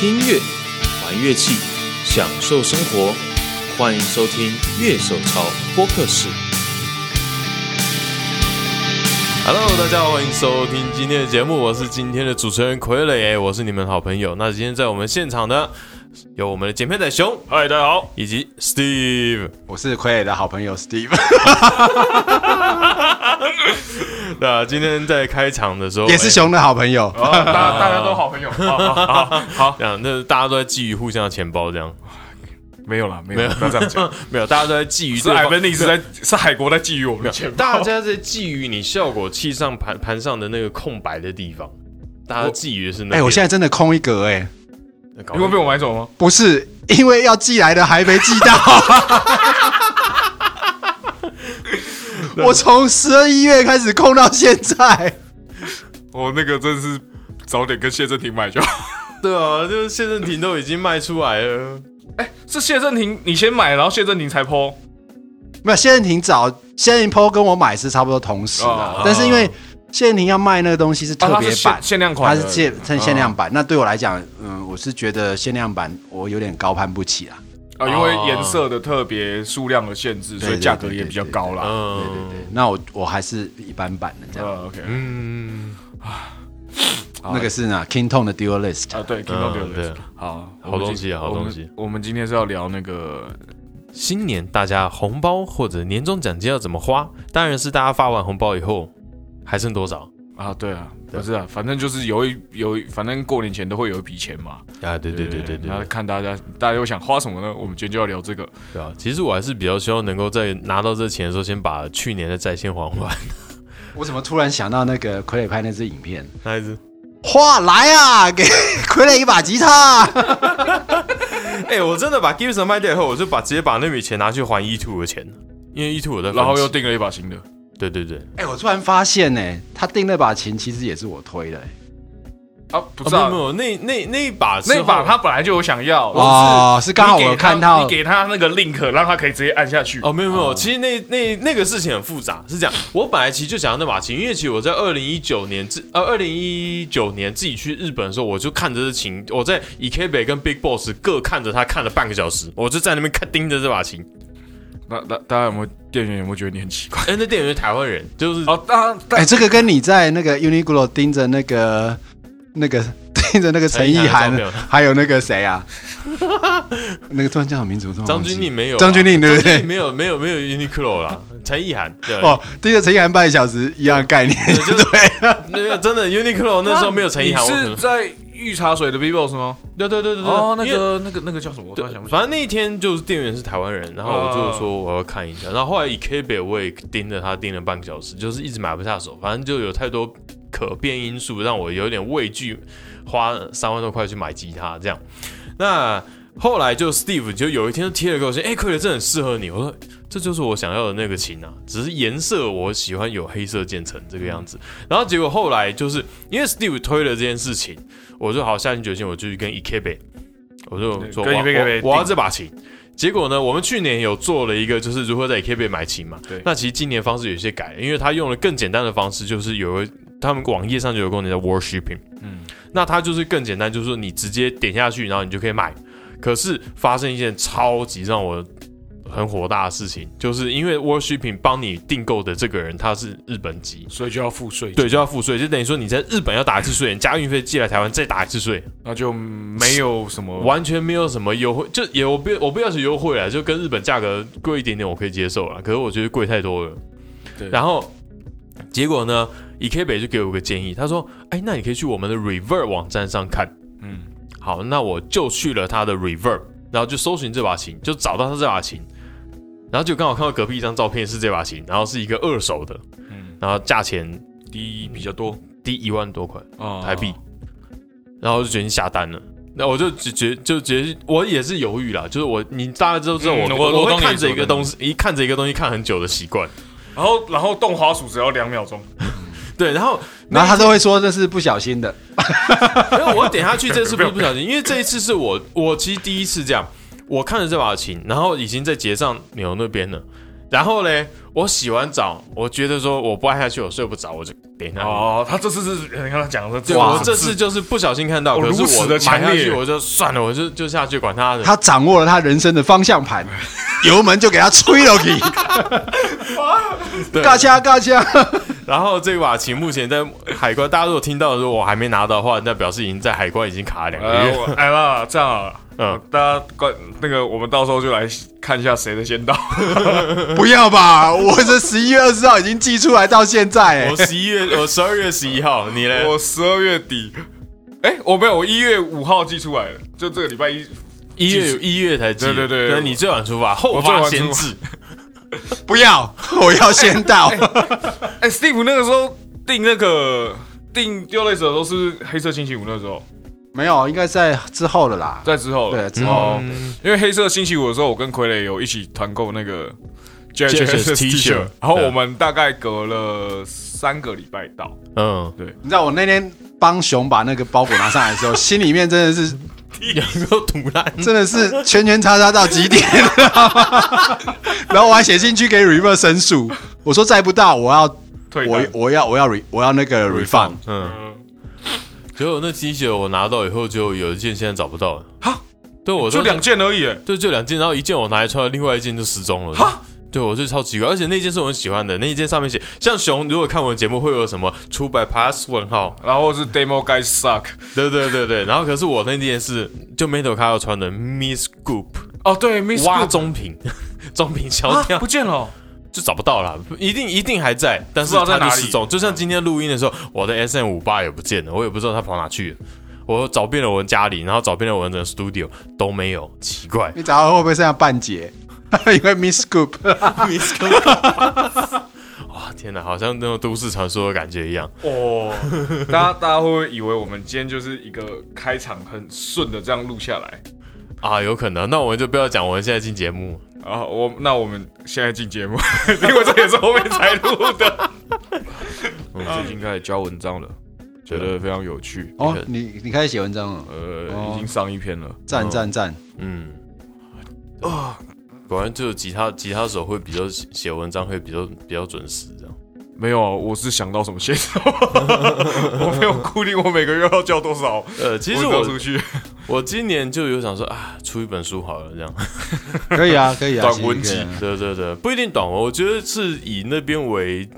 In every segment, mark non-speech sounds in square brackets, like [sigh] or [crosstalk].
听音乐，玩乐器，享受生活。欢迎收听乐手潮播客室。Hello，大家好，欢迎收听今天的节目，我是今天的主持人傀儡，我是你们好朋友。那今天在我们现场的有我们的剪片仔熊，嗨，大家好，以及 Steve。我是傀儡的好朋友 Steve。[laughs] 那今天在开场的时候，也是熊的好朋友。大大家都好朋友，[laughs] 好好好好，这样那大家都在觊觎互相的钱包，这样没有了，没有，不要这样讲，[laughs] 没有，大家都在觊觎。是海文尼是在是海国在觊觎我们的钱包，大家在觊觎你效果器上盘盘上的那个空白的地方，大家觊觎的是那。哎，我现在真的空一格哎，你会被我买走吗？不是，因为要寄来的还没寄到。[laughs] 我从十二一月开始空到现在，我那个真是早点跟谢振廷买就好。对啊，就是谢振廷都已经卖出来了。哎，是谢振廷你先买，然后谢振廷才抛。没有，谢振廷早，谢振廷抛跟我买是差不多同时的，但是因为谢振廷要卖那个东西是特别版、限量款，它是限趁限量版。那对我来讲，嗯，我是觉得限量版我有点高攀不起啊。啊，因为颜色的特别、数量的限制，所以价格也比较高啦。嗯，对对对。那我我还是一般版的这样。OK，嗯啊，那个是呢，King Tone 的 Dual List 啊，对，King Tone Dual List。好，好东西，好东西。我们今天是要聊那个新年大家红包或者年终奖金要怎么花？当然是大家发完红包以后还剩多少啊？对啊。不是啊，反正就是有一有，反正过年前都会有一笔钱嘛。啊，对对对对对。那看大家，大家又想花什么呢？我们今天就要聊这个。对啊，其实我还是比较希望能够在拿到这钱的时候，先把去年的债先还完。我怎么突然想到那个傀儡拍那支影片？哪一支？花来啊，给傀儡一把吉他。哎，我真的把 Gibson 卖掉以后，我就把直接把那笔钱拿去还 E Two 的钱，因为 E Two 我的，然后又订了一把新的。对对对，哎，我突然发现呢，他订那把琴其实也是我推的，啊，不是啊，没有，那那那一把那把他本来就有想要哦，是刚好我看到你给他那个 link，让他可以直接按下去。哦，没有没有，其实那那那个事情很复杂，是这样，我本来其实就想要那把琴，因为其实我在二零一九年自呃二零一九年自己去日本的时候，我就看着这琴，我在 E K 北跟 Big Boss 各看着他看了半个小时，我就在那边看盯着这把琴。那那大家有没有店员有没有觉得你很奇怪？哎，那店员是台湾人，就是哦，当然，哎，这个跟你在那个 Uniqlo 盯着那个那个 [laughs] 盯着那个陈意涵，还有那个谁啊？[laughs] 那个突然叫什么名字？张钧甯没有，张钧甯对不对？没有没有没有 Uniqlo 啦，陈意涵对哦，盯着陈意涵半小时一样概念，对，那个 [laughs] 真的 Uniqlo 那时候没有陈意涵，是在。御茶水的 Bibos 吗？对对对对对。哦，那个那个那个叫什么？我突然想不起反正那一天就是店员是台湾人，然后我就说我要看一下，然后后来以 K 北我也盯着他盯了半个小时，就是一直买不下手。反正就有太多可变因素，让我有点畏惧花三万多块去买吉他这样。那后来就 Steve 就有一天就贴了个信，哎，可以，这很适合你。我说这就是我想要的那个琴啊，只是颜色我喜欢有黑色渐层这个样子。然后结果后来就是因为 Steve 推了这件事情。我就好下定决心，我就去跟 E K 北，我就说我我要这把琴。结果呢，我们去年有做了一个，就是如何在 E K 北买琴嘛。对。那其实今年方式有些改，因为他用了更简单的方式，就是有个他们网页上就有功能叫 Worshipping。嗯。那它就是更简单，就是说你直接点下去，然后你就可以买。可是发生一件超级让我。很火大的事情，就是因为 Worshipping 帮你订购的这个人他是日本籍，所以就要付税。对，就要付税，就等于说你在日本要打一次税，加运费寄来台湾再打一次税，那就没有什么，完全没有什么优惠，就也我不我不要求优惠了，就跟日本价格贵一点点我可以接受了，可是我觉得贵太多了。对，然后结果呢以 K 北就给我个建议，他说：“哎，那你可以去我们的 Reverb 网站上看。”嗯，好，那我就去了他的 Reverb，然后就搜寻这把琴，就找到他这把琴。然后就刚好看到隔壁一张照片是这把琴，然后是一个二手的，嗯，然后价钱低比较多，低一万多块台币，然后就决定下单了。那我就只觉就觉得我也是犹豫啦，就是我你大家都知道我我我会看着一个东西，一看着一个东西看很久的习惯，然后然后动滑鼠只要两秒钟，[laughs] 对，然后然后他都会说这是不小心的，[laughs] 因为我点下去这次不是不小心，[laughs] 因为这一次是我我其实第一次这样。我看着这把琴，然后已经在结账钮那边了，然后呢，我洗完澡，我觉得说我不按下去，我睡不着，我就点下去。哦，他这次是你看他讲的，对，哇我这次就是不小心看到，哦可是我如此的强烈买下去，我就算了，我就就下去管他的。他掌握了他人生的方向盘，[laughs] 油门就给他吹了去，对嘎掐嘎掐。然后这把琴目前在海关，大家如果听到的时候我还没拿到的话，那表示已经在海关已经卡了两个呃，月。我哎啦，这样啊，嗯，大家关那个，我们到时候就来看一下谁的先到。[laughs] [laughs] 不要吧，我这十一月二十号已经寄出来到现在、我哎，十一月，我十二月十一号，你嘞？我十二月底，哎，我没有，我一月五号寄出来的，就这个礼拜一。一月一月才寄，对对对那你最晚出发，后我最发晚先至。[laughs] 不要，我要先到。哎，Steve 那个时候订那个订丢类的时候是黑色星期五那时候，没有，应该在之后的啦。在之后了。对，之后、因为黑色星期五的时候，我跟傀儡有一起团购那个 JHS T 恤 T-shirt，然后我们大概隔了三个礼拜到，嗯，对。你知道我那天帮熊把那个包裹拿上来的时候，心里面真的是有够堵烂。真的是圈圈叉叉到极点，[laughs] 然后我还写信去给 River 申诉，我说再不到我要我退我我要我要 re 我要那个 refund。嗯，嗯结果那 T 恤我拿到以后，就有一件现在找不到了。哈，对，我就两，件而已，哎对，就两件，然后一件我拿来穿，另外一件就失踪了。哈，对，我就超奇怪，而且那件是我很喜欢的，那一件上面写，像熊如果看我的节目会有什么出版 pass 问号，然后是 demo guy suck，对对对对，然后可是我那件是就 Metal 卡要穿的 Miss Goop 哦对，Miss 挖中品，[laughs] 中品消啊掉不见了。哦，就找不到了，一定一定还在，但是不知道在哪里它就失踪。就像今天录音的时候，我的 S M 五八也不见了，我也不知道它跑哪去了。我找遍了我的家里，然后找遍了我的 studio 都没有，奇怪。你找到会不会剩下半截？[laughs] 因为 Miss Scoop，Miss [laughs] Goop [laughs] 哇，天哪，好像那种都市传说的感觉一样。哦，大家大家会不会以为我们今天就是一个开场很顺的这样录下来？啊，有可能。那我们就不要讲，我们现在进节目。啊，我那我们现在进节目，[laughs] 因为这也是后面才录的。[laughs] 我，最近开始教文章了，觉得非常有趣。哦，你你开始写文章了，呃，哦已经上一篇了。赞赞赞！嗯，啊，果然就吉他吉他手会比较写写文章会比较比较准时这样。没有啊，我是想到什么写什么，[laughs] 我没有固定我每个月要交多少。呃，其实我出去我今年就有想说啊，出一本书好了这样。[laughs] 可以啊，可以啊，短文集对对对，不一定短文，我觉得是以那边为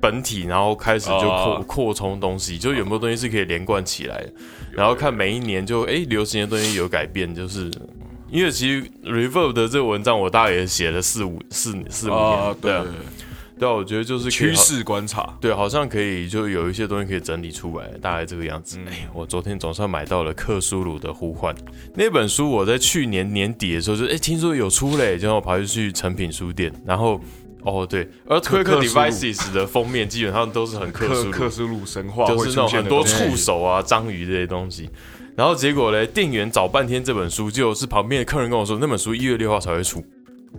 本体，然后开始就扩哦。扩充东西，就有没有东西是可以连贯起来的，然后看每一年就哎流行的东西有改变，就是因为其实 Reverb 的这个文章我大概也写了四五四四五啊年，，对啊，对啊，我觉得就是趋势观察。对，好像可以就有一些东西可以整理出来，大概这个样子。哎、我昨天总算买到了克苏鲁的呼唤那本书，我在去年年底的时候就哎、听说有出嘞，就我跑去去成品书店，然后哦对克苏鲁 Devices 的封面基本上都是很克苏鲁，克克苏鲁神话就是那种很多触手啊、章鱼这些东西。然后结果嘞，店员找半天这本书，就是旁边的客人跟我说，那本书一月六号才会出。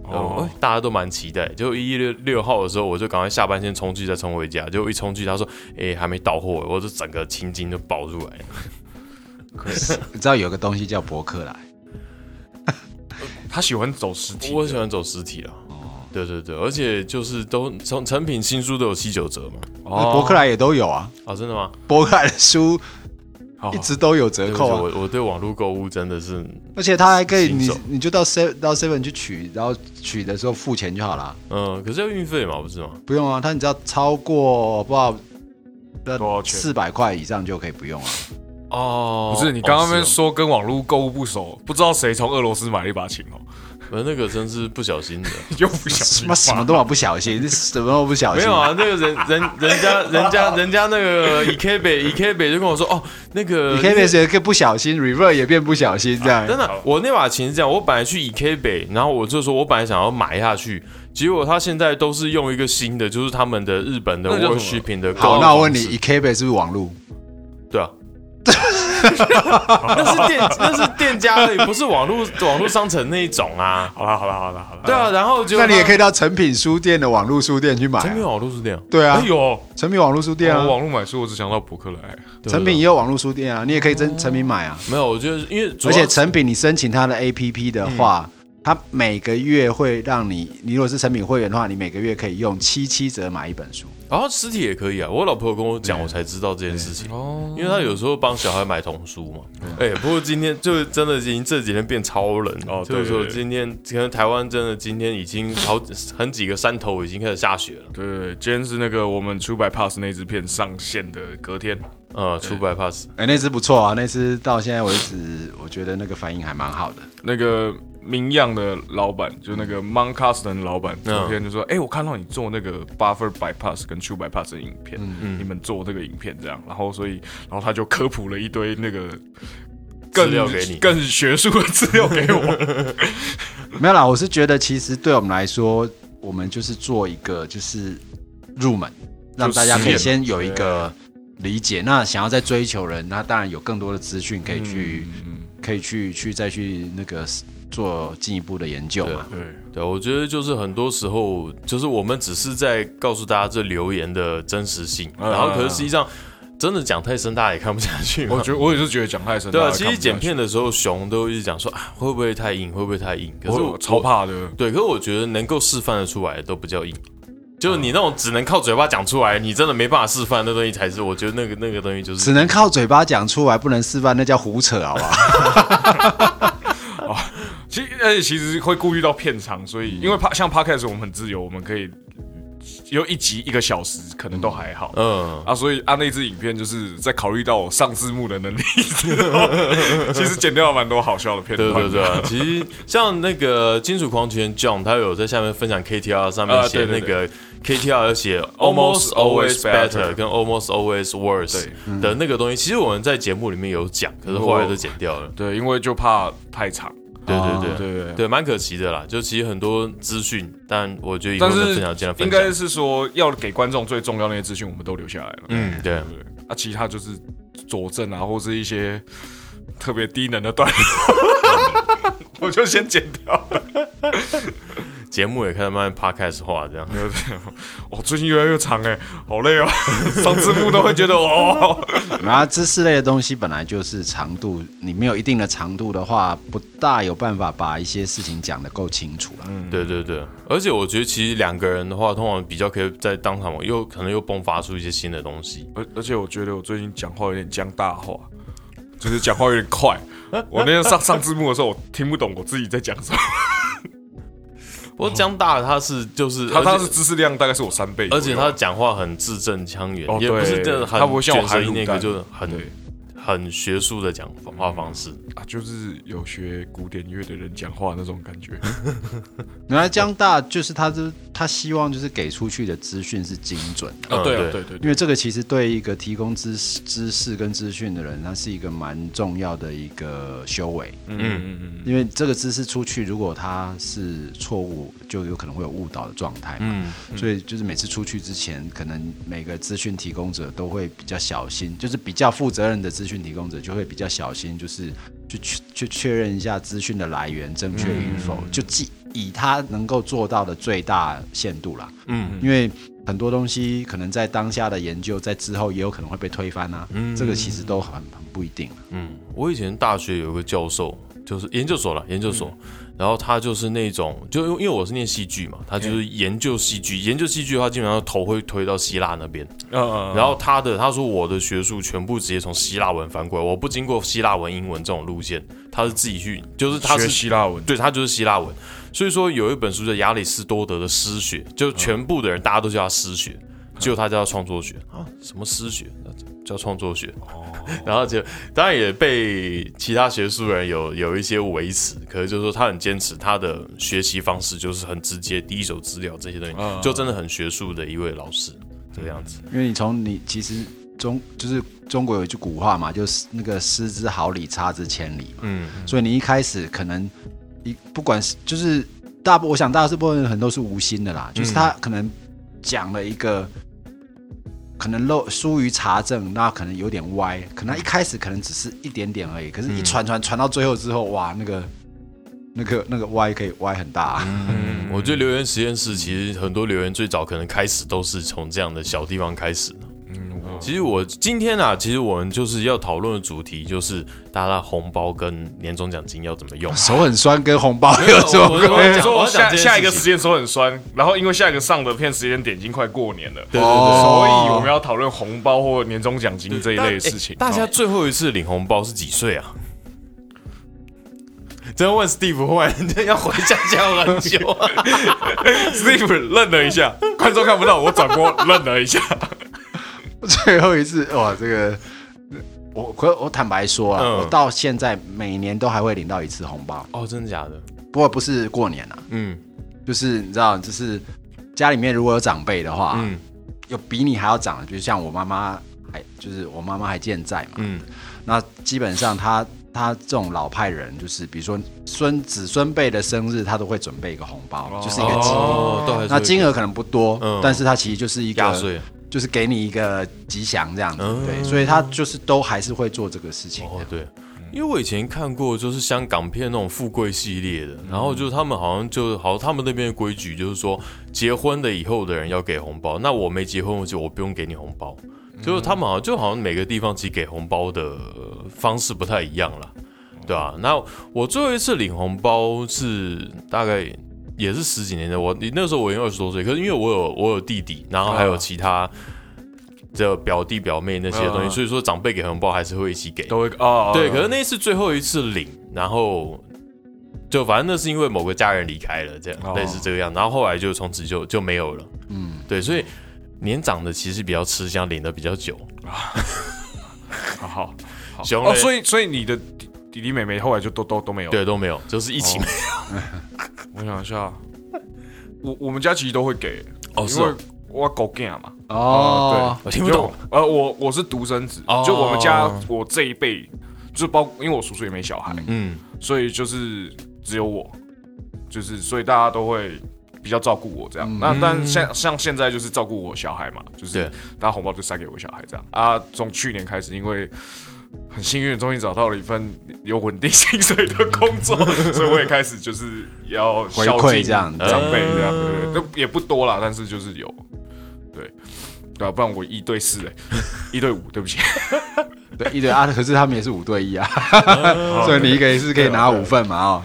哦哦，大家都蛮期待。就一月六六号的时候，我就赶快下班先冲去，再冲回家。就一冲去，他说：“哎、还没到货。”我就整个青筋都爆出来。[laughs] 你知道有个东西叫博客来，他喜欢走实体的，我喜欢走实体了。哦对对对，而且就是都从成品新书都有七九折嘛。那哦博客来也都有啊，哦，真的吗？博客来的书好一直都有折扣啊，我我对网络购物真的是，而且他还可以，你你就到 seven 到 seven 去取，然后取的时候付钱就好了，嗯，可是要运费嘛，不是吗？不用啊，他你只要超过不知道多少钱？四百块以上就可以不用了。哦，不是你刚刚那边哦。说跟网络购物不熟，不知道谁从俄罗斯买了一把琴哦，是哦那个真是不小心的。[laughs] 又不小什心么什么都不小心，什么都不小心。没有啊，那个人人人家人家人家那个 E K 北 E K 北就跟我说，哦，那个你 K 变也可以不小心，reverse 也变不小心这样。真的，我那把琴是这样，我本来去 E K 北，然后我就说我本来想要买下去，结果他现在都是用一个新的，就是他们的日本的那叫什么 worshiping 的购好，那我问你，E K 是不是网路？对啊。[laughs] [laughs] 那是店，那是店家而已，不是网络网络商城那一种啊。好了好了好了好了，对啊，然后就那你也可以以到成品书店的网络书店去买啊。成品网络是这样，对啊哎，呦，成品网络书店啊，我网络买书我只想到博客来，对成品也有网络书店啊，你也可以真成品买啊。没有，我觉得因为而且成品你申请它的 APP 的话，它每个月会让你，你如果是成品会员的话，你每个月可以用七七折买一本书。然后实体也可以啊，我老婆有跟我讲，我才知道这件事情。哦因为她有时候帮小孩买童书嘛。哎、不过今天就是真的已经这几天变超冷哦就是说今天可能台湾真的今天已经好很几个山头已经开始下雪了。对今天是那个我们出百 Pass 那支片上线的隔天，呃，出百 pass，哎、那支不错啊，那支到现在为止，我觉得那个反应还蛮好的。那个明样的老板，就那个 Mon Custom 的老板，嗯昨天就说：“哎、我看到你做那个 Buffer Bypass 跟 True Bypass 的影片，嗯你们做这个影片这样，然后所以，然后他就科普了一堆那个更资料给你更学术的资料给我。[laughs] 没有啦，我是觉得其实对我们来说，我们就是做一个就是入门，让大家可以先有一个理解。那想要再追求人，那当然有更多的资讯可以去、嗯，可以去去再去那个做进一步的研究嘛。对，对，我觉得就是很多时候，就是我们只是在告诉大家这留言的真实性，嗯然后可是实际上真的讲太深，大家也看不下去。我觉得我也是觉得讲太深，对啊，其实剪片的时候，熊都一直讲说啊，会不会太硬，会不会太硬？可是我我超。怕的。对，可是我觉得能够示范的出来都不叫硬，就是你那种只能靠嘴巴讲出来，你真的没办法示范那东西才是，我觉得那个那个东西就是只能靠嘴巴讲出来，不能示范，那叫胡扯，好不好？[laughs] [laughs] [laughs] 其实而且其实会顾虑到片长，所以因为 pa 像 podcast 我们很自由，我们可以有一集一个小时，可能都还好。嗯，啊，所以啊，那支影片就是在考虑到我上字幕的能力之后，[laughs] 其实剪掉了蛮多好笑的片段。对对对啊，其实像那个金属狂犬 John，他有在下面分享 KTR 上面啊写那个 KTR 有写 Almost always better 跟 almost always worse 的那个东西，其实我们在节目里面有讲，可是后来都剪掉了。对，因为就怕太长。对对对对。对对。蛮可惜的啦。就其实很多资讯，但我觉得应。该是说，要给观众最重要的那些资讯，我们都留下来了。嗯，对对？啊，其他就是佐证啊，或是一些特别低能的段落，[laughs] [laughs] 我就先剪掉了。节目也开始慢慢 podcast 化，这样。没有这样，哦，最近越来越长哎，好累哦，[laughs] 上字幕都会觉得哦。[laughs] 然后知识类的东西本来就是长度，你没有一定的长度的话，不大有办法把一些事情讲得够清楚了。对对对，而且我觉得其实两个人的话，通常比较可以在当场又可能又迸发出一些新的东西。而而且我觉得我最近讲话有点僵大话，[laughs] 就是讲话有点快。我那天上上字幕的时候，我听不懂我自己在讲什么。不过江大他是就是他他是知识量大概是我三倍，而且他讲话很字正腔圆，哦也不是对真的很他不会像我那个，就是很对很学术的讲话方式。啊，就是有学古典乐的人讲话那种感觉。[laughs] 原来江大就是他是他希望就是给出去的资讯是精准的，对对啊，对对因为这个其实对一个提供知识知识跟资讯的人，他是一个蛮重要的一个修为。嗯嗯嗯因为这个知识出去，如果它是错误，就有可能会有误导的状态嘛。嗯，所以就是每次出去之前，可能每个资讯提供者都会比较小心，就是比较负责任的资讯提供者就会比较小心，就是去去去确认一下资讯的来源正确与否，就既以他能够做到的最大限度啦。嗯，因为很多东西可能在当下的研究，在之后也有可能会被推翻啊。嗯。这个其实都很很不一定啊。嗯，我以前大学有一个教授，就是研究所了，研究所，嗯然后他就是那种，就因为因为我是念戏剧嘛，他就是研究戏剧，研究戏剧的话，基本上头会推到希腊那边，嗯嗯，然后他的他说我的学术全部直接从希腊文翻过来，我不经过希腊文、英文这种路线，他是自己去，就是他是希腊文，对他就是希腊文，所以说有一本书叫亚里士多德的诗学，就全部的人大家都叫他诗学，只有他叫创作学。啊，什么诗学？叫创作学，[laughs] 然后就当然也被其他学术人有有一些维持，可是就是说他很坚持他的学习方式就是很直接，第一手资料这些东西，嗯就真的很学术的一位老师这个样子。因为你从你其实中就是中国有一句古话嘛，就是那个失之毫厘，差之千里嘛。嗯，所以你一开始可能一不管是就是大部，我想大部分人很多是无心的啦，就是他可能讲了一个。可能漏疏于查证，那可能有点歪。可能一开始可能只是一点点而已，可是一传传传到最后之后，哇，那个那个那个歪可以歪很大、啊。嗯，我觉得留言实验室其实很多留言最早可能开始都是从这样的小地方开始。其实我今天啊，其实我们就是要讨论的主题就是大家的红包跟年终奖金要怎么用。[laughs] 手很酸，跟红包有什么 [laughs] 我我关系？说讲我下下一个时间手很酸，然后因为下一个上的片时间点已经快过年了，对对对哦所以我们要讨论红包或年终奖金这一类的事情。大家哦最后一次领红包是几岁啊？[laughs] 真的问 Steve 忽然要回想想很久啊。Steve 愣了一下，观众看不到，我转播愣了一下。[laughs] 最后一次哇，这个我可我坦白说啊，嗯。我到现在每年都还会领到一次红包，哦，真的假的？不过不是过年啊，嗯。就是你知道，就是家里面如果有长辈的话，嗯。有比你还要长的，比如像我妈妈还就是我妈妈还健在嘛，嗯，那基本上她她这种老派人，就是比如说孙子孙辈的生日，她都会准备一个红包，就是一个吉。哦，都还是那金额可能不多，嗯。但是它其实就是一个，压岁。就是给你一个吉祥这样子，嗯对，所以他就是都还是会做这个事情。哦，对，因为我以前看过，就是香港片那种富贵系列的，然后就是他们好像就好，他们那边的规矩就是说，结婚的以后的人要给红包，那我没结婚我，就我不用给你红包。就是他们好像就好像每个地方其实给红包的呃方式不太一样了，对啊，那我最后一次领红包是大概也是十几年的，我你那时候我已经二十多岁，可是因为我有我有弟弟，然后还有其他的表弟表妹那些东西，嗯所以说长辈给红包还是会一起给。都会哦，对，可是那一次最后一次领，然后就反正那是因为某个家人离开了，这样、哦。类似这个样，然后后来就从此就就没有了。嗯，对，所以年长的其实比较吃香，领的比较久。啊。好 [laughs] 好。[laughs] 熊嘞？哦，所以所以你的弟弟弟妹妹后来就都都都没有。对，都没有，就是一起没有 [laughs] 我想一下，我我们家其实都会给，哦，是因为哦，我狗 g 嘛。哦，我听不懂。就。呃，我我是独生子，哦就我们家我这一辈，就包因为我叔叔也没小孩，嗯，所以就是只有我，就是所以大家都会比较照顾我这样。嗯那但像像现在就是照顾我小孩嘛，就是对大家红包就塞给我小孩这样啊。从去年开始，因为很幸运，终于找到了一份有稳定薪水的工作，[laughs] 所以我也开始就是要回馈这样长辈这样，嗯对对对，也不多啦，但是就是有，对。对啊，不然我一对四哎、[laughs] 一对五，对不起。[laughs] 对，一对啊，可是他们也是五对一啊，所以你一个也是可以拿五份嘛哦。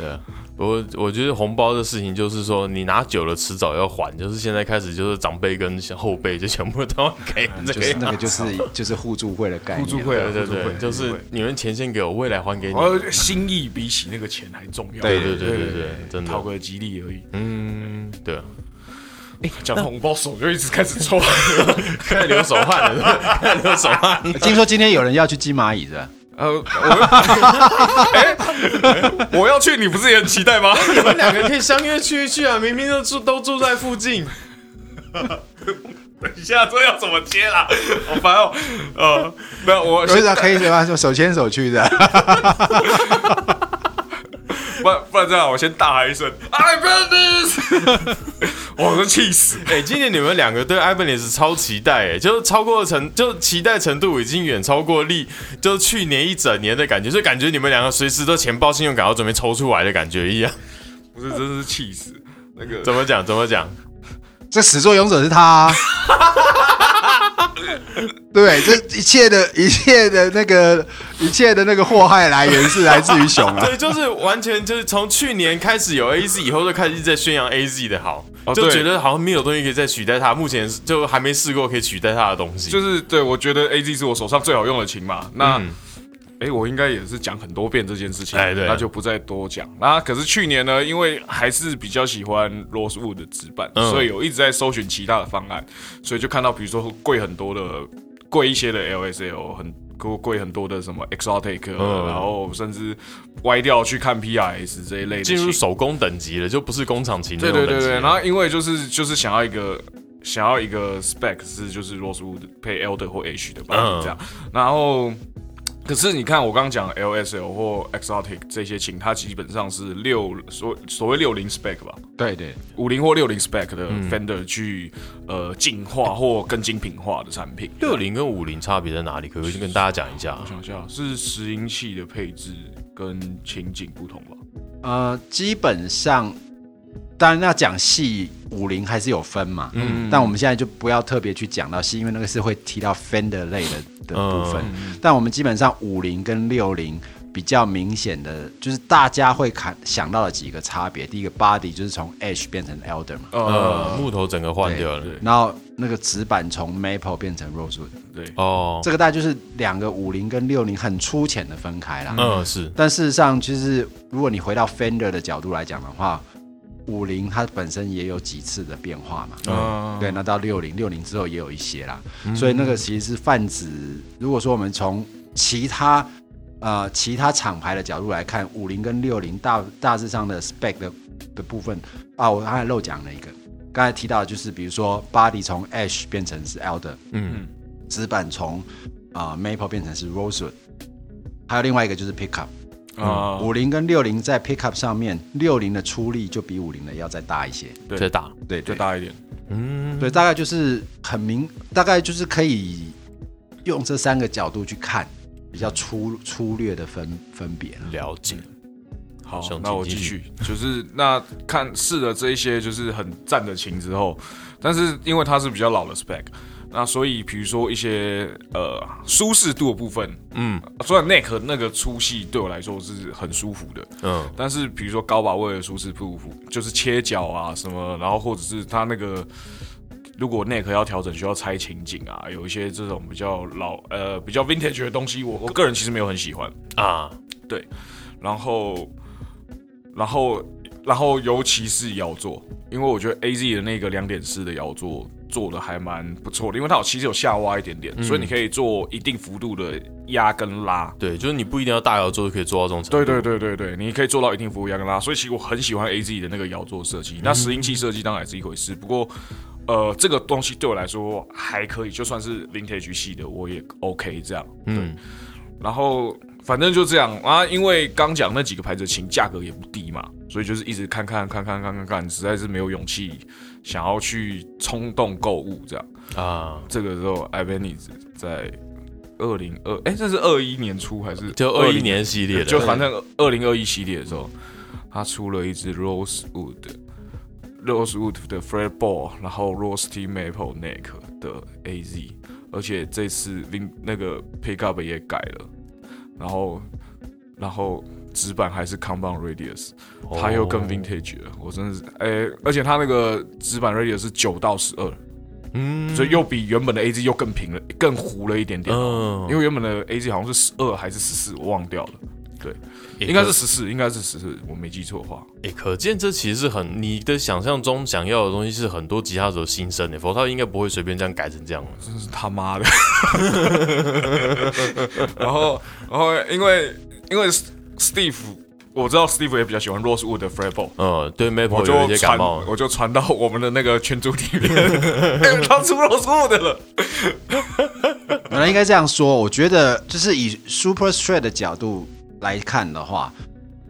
我我觉得红包的事情就是说，你拿久了，迟早要还。就是现在开始，就是长辈跟后辈就全部都要给这个就是那个就是就是互助会的概念，互助会啊对对对，就是你们钱先给我，未来还给你。而心意比起那个钱还重要。对对对对对对，真的讨。个吉利而已。嗯，对啊，讲到红包手就一直开始抽。[laughs] 开始流手汗了，[laughs] 开始流手汗。听说今天有人要去金蚂蚁的，呃，我 [laughs] 哎，我要去，你不是也很期待吗？你们两个可以相约去一去啊！明明就住都住在附近。等一下，这要怎么接啦？好 [laughs] 烦哦。呃，没有，我现在可以什么手牵手去的，[laughs] 不然不然这样，我先大喊一声 “I b e this”，[laughs] 我都气死。哎、今年你们两个对 i b a n e s 超期待，哎，就是超过程，就期待程度已经远超过历，就去年一整年的感觉，就感觉你们两个随时都钱包信用卡要准备抽出来的感觉一样。不是，真是气死。那个怎么讲？怎么讲？这始作俑者是他啊。[laughs] [laughs] 对，这一切的一切的那个一切的那个祸害来源是来自于熊啊。[laughs] 对，就是完全就是从去年开始有 AZ 以后，就开始一直在宣扬 AZ 的好，就觉得好像没有东西可以再取代它，目前就还没试过可以取代它的东西。就是对我觉得 A Z 是我手上最好用的琴嘛。那嗯哎、我应该也是讲很多遍这件事情，哎对那就不再多讲。那可是去年呢，因为还是比较喜欢 Rosewood 的纸板，嗯所以有一直在搜寻其他的方案，所以就看到比如说贵很多的、贵一些的 LSL，很贵贵很多的什么 Exotic，、嗯然后甚至歪掉去看 PRS 这一类的进入琴手工等级了，就不是工厂级了。对对对，然后因为就是就是想要一个想要一个 spec 是就是 Rosewood 配 Elder 或 H 的吧这样，然后可是你看我刚刚讲 LSL 或 Exotic 这些琴，它基本上是六所所谓六零 spec 吧，对对，五零或六零 spec 的嗯 Fender 去、呃进化或更精品化的产品。六零跟五零差别在哪里？可不可以跟大家讲一下我？想一下，是拾音器的配置跟情景不同吧？呃，基本上当然要讲细五零还是有分嘛，嗯但我们现在就不要特别去讲到细，因为那个是会提到 Fender 类的的部分。嗯但我们基本上五零跟六零比较明显的，就是大家会看想到的几个差别。第一个 body 就是从 Ash 变成 Elder 嘛，呃呃，，木头整个换掉了。然后那个纸板从 Maple 变成 Rosewood，对，哦，这个大概就是两个五零跟六零很粗浅的分开啦。嗯是，但事实上，其实如果你回到 Fender 的角度来讲的话，五零它本身也有几次的变化嘛。嗯，对，那到六零，六零之后也有一些啦，所以那个其实是泛指。如果说我们从其他呃其他厂牌的角度来看，五零跟六零大大致上的 spec 的的部分啊，我刚才漏讲了一个，刚才提到的就是比如说 body 从 ash 变成是 elder，嗯纸板从啊、呃 maple 变成是 rosewood，还有另外一个就是 pickup。啊，五零跟六零在 pickup 上面，六零的出力就比五零的要再大一些。对。再大，对对。再大一点，嗯，对，大概就是很明，大概就是可以用这三个角度去看，比较粗粗略的分分别了。了解。好，那我继继续，就是那看试了这一些就是很赞的琴之后，但是因为它是比较老的 spec，那所以比如说一些呃舒适度的部分，嗯。虽然 neck 那个粗细对我来说是很舒服的，嗯。但是比如说高把位的舒适度，就是切角啊什么，然后或者是它那个如果 neck 要调整需要拆情景啊，有一些这种比较老呃比较 vintage 的东西，我我个人其实没有很喜欢。啊，对然后，然后，然后尤其是摇座，因为我觉得 A Z 的那个两点四的摇座做的还蛮不错的，因为它有其实有下挖一点点，所以你可以做一定幅度的压跟拉。对，就是你不一定要大摇座就可以做到这种程度。对对对对对，你可以做到一定幅度压跟拉，所以其实我很喜欢 A Z 的那个摇座设计。那拾音器设计当然也是一回事，不过呃，这个东西对我来说还可以，就算是 Vintage 系的我也 OK 这样。嗯然后反正就这样啊，因为刚讲那几个牌子的琴价格也不低嘛，所以就是一直看看看看看看看，实在是没有勇气想要去冲动购物这样。啊，这个时候 i v a n i z 在二零二哎，这是二一年初还是就二一年系列的，就反正二零二一系列的时候，他出了一支 Rosewood Rosewood 的 Fred Ball，然后 Rusty Maple Neck 的 AZ，而且这次 Vin 那个 Pickup 也改了，然后然后纸板还是 Compound Radius，它又更 Vintage 了，我真的是哎、而且它那个纸板 Radius 是九到十二，嗯，所以又比原本的 AZ 又更平了，更糊了一点点。嗯，因为原本的 AZ 好像是十二还是十四，我忘掉了。对，诶应该是十四，应该是十四，我没记错的话。诶，可见这其实是很你的想象中想要的东西是很多吉他手心声的，否则他应该不会随便这样改成这样的。真是他妈的！[laughs] 然后，然后因为因为 Steve，我知道 Steve 也比较喜欢 Rosewood 的 Fretboard，嗯，对我，Maple 有就一些传感冒，我就传到我们的那个群组里面，[laughs] 哎他出 Rosewood 了。[laughs] 本来应该这样说，我觉得就是以 Super Strat 的角度来看的话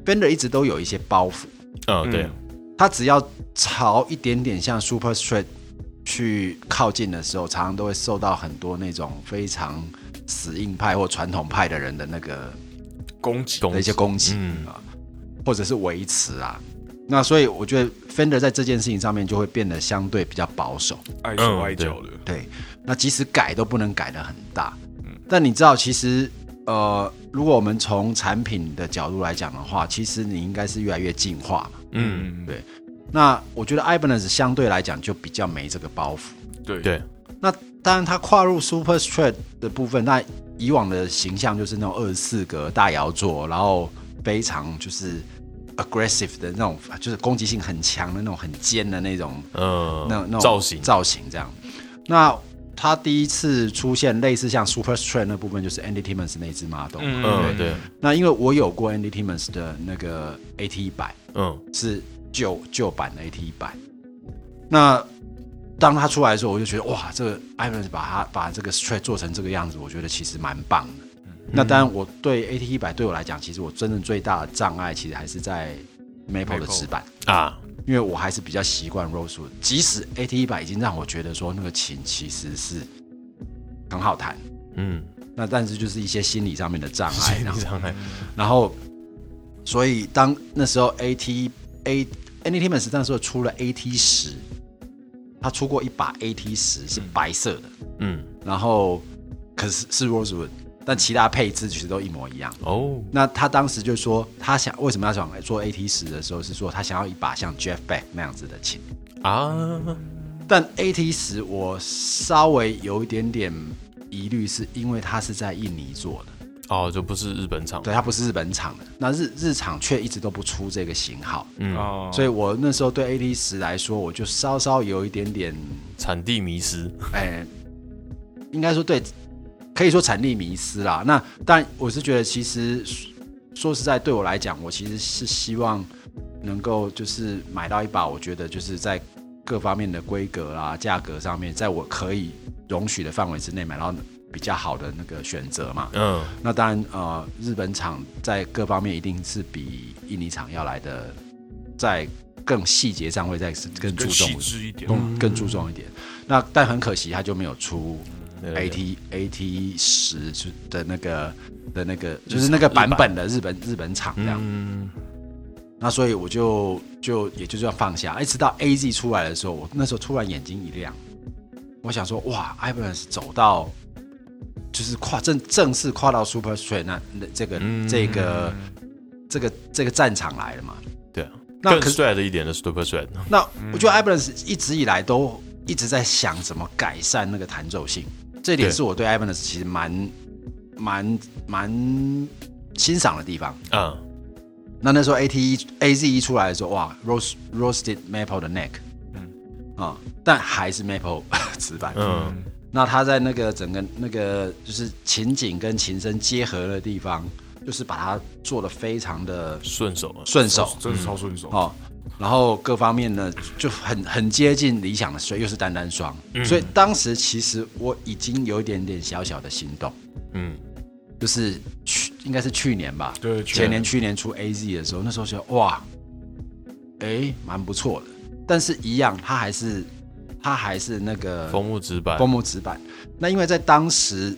，Fender 一直都有一些包袱，嗯，对，他只要朝一点点向 Super Strat 去靠近的时候，常常都会受到很多那种非常死硬派或传统派的人的那个攻击，的一些攻击嗯啊，或者是维持啊。那所以我觉得 Fender 在这件事情上面就会变得相对比较保守。碍手碍脚的。对，那即使改都不能改的很大。但你知道，其实呃，如果我们从产品的角度来讲的话，其实你应该是越来越进化嘛。嗯，对那我觉得 Ibanez 相对来讲就比较没这个包袱。对对，那当然，它跨入 Super Strat 的部分，那以往的形象就是那种二十四格大摇座，然后非常就是 aggressive 的那种，就是攻击性很强的那种很尖的那种嗯，那那种造型，造型这样。那它第一次出现类似像 Super Strat 那部分，就是 Andy Timmons 那只 model 嘛。嗯，对，那因为我有过 Andy Timmons 的那个 AT 一百，嗯，是旧旧版的 AT 一百。那当他出来的时候，我就觉得哇，这个 Ibanez 把它把这个 Strat 做成这个样子，我觉得其实蛮棒的。那当然，我对 AT 一百对我来讲，其实我真正最大的障碍，其实还是在 Maple 的纸板。啊，因为我还是比较习惯 Rosewood，即使 AT 一百已经让我觉得说那个琴其实是很好弹，嗯，那但是就是一些心理上面的障碍，[laughs] 心然后理障碍，然后所以当那时候 AT A Andy Timmons 那时候出了 AT 十，他出过一把 AT 十是白色的，嗯，然后可是是 Rosewood，但其他配置其实都一模一样。哦，那他当时就说，他想为什么要想做 AT 十的时候，是说他想要一把像 Jeff Beck 那样子的琴。啊，但 AT 十我稍微有一点点疑虑，是因为它是在印尼做的，哦，就不是日本厂，对，它不是日本厂的。那日日厂却一直都不出这个型号，嗯，哦，所以我那时候对 AT 十来说，我就稍稍有一点点，产地迷失，哎、应该说对，可以说产地迷失啦。那但我是觉得，其实说实在，对我来讲，我其实是希望能够就是买到一把，我觉得就是在各方面的规格啦、价格上面，在我可以容许的范围之内买到比较好的那个选择嘛。嗯，那当然，呃，日本厂在各方面一定是比印尼厂要来的，在更细节上会再更注重。更更注重一点。那但很可惜，它就没有出对对 AT AT 十的那个的那个，就是那个版本的日本日本厂这样。嗯，那所以我就就也就这样放下，一直到 AZ 出来的时候，我那时候突然眼睛一亮，我想说哇 b a n s 走到就是跨正正式跨到 Super Straight 那那这个、嗯。这个这个这个战场来了嘛。对啊，更那更帅的一点的 Super 帅，那我觉得 i b a n s 一直以来都一直在想怎么改善那个弹奏性，这点是我对 i b a n s 其实蛮蛮蛮欣赏的地方。嗯，那那时候 A T 一 A Z 一出来的时候，哇，roast roasted maple 的 neck，嗯。啊、但还是 maple 纸板。嗯，那他在那个整个那个就是情景跟琴声结合的地方，就是把它做的非常的顺手啊，顺手。真是超顺手。哦。然后各方面呢就很很接近理想的，所以又是单单双，所以当时其实我已经有一点点小小的心动，嗯，就是去应该是去年吧，对前年去年出 AZ 的时候，那时候觉得哇，哎，蛮不错的。但是一样，它还是它还是那个枫木纸板，枫木纸板。那因为在当时，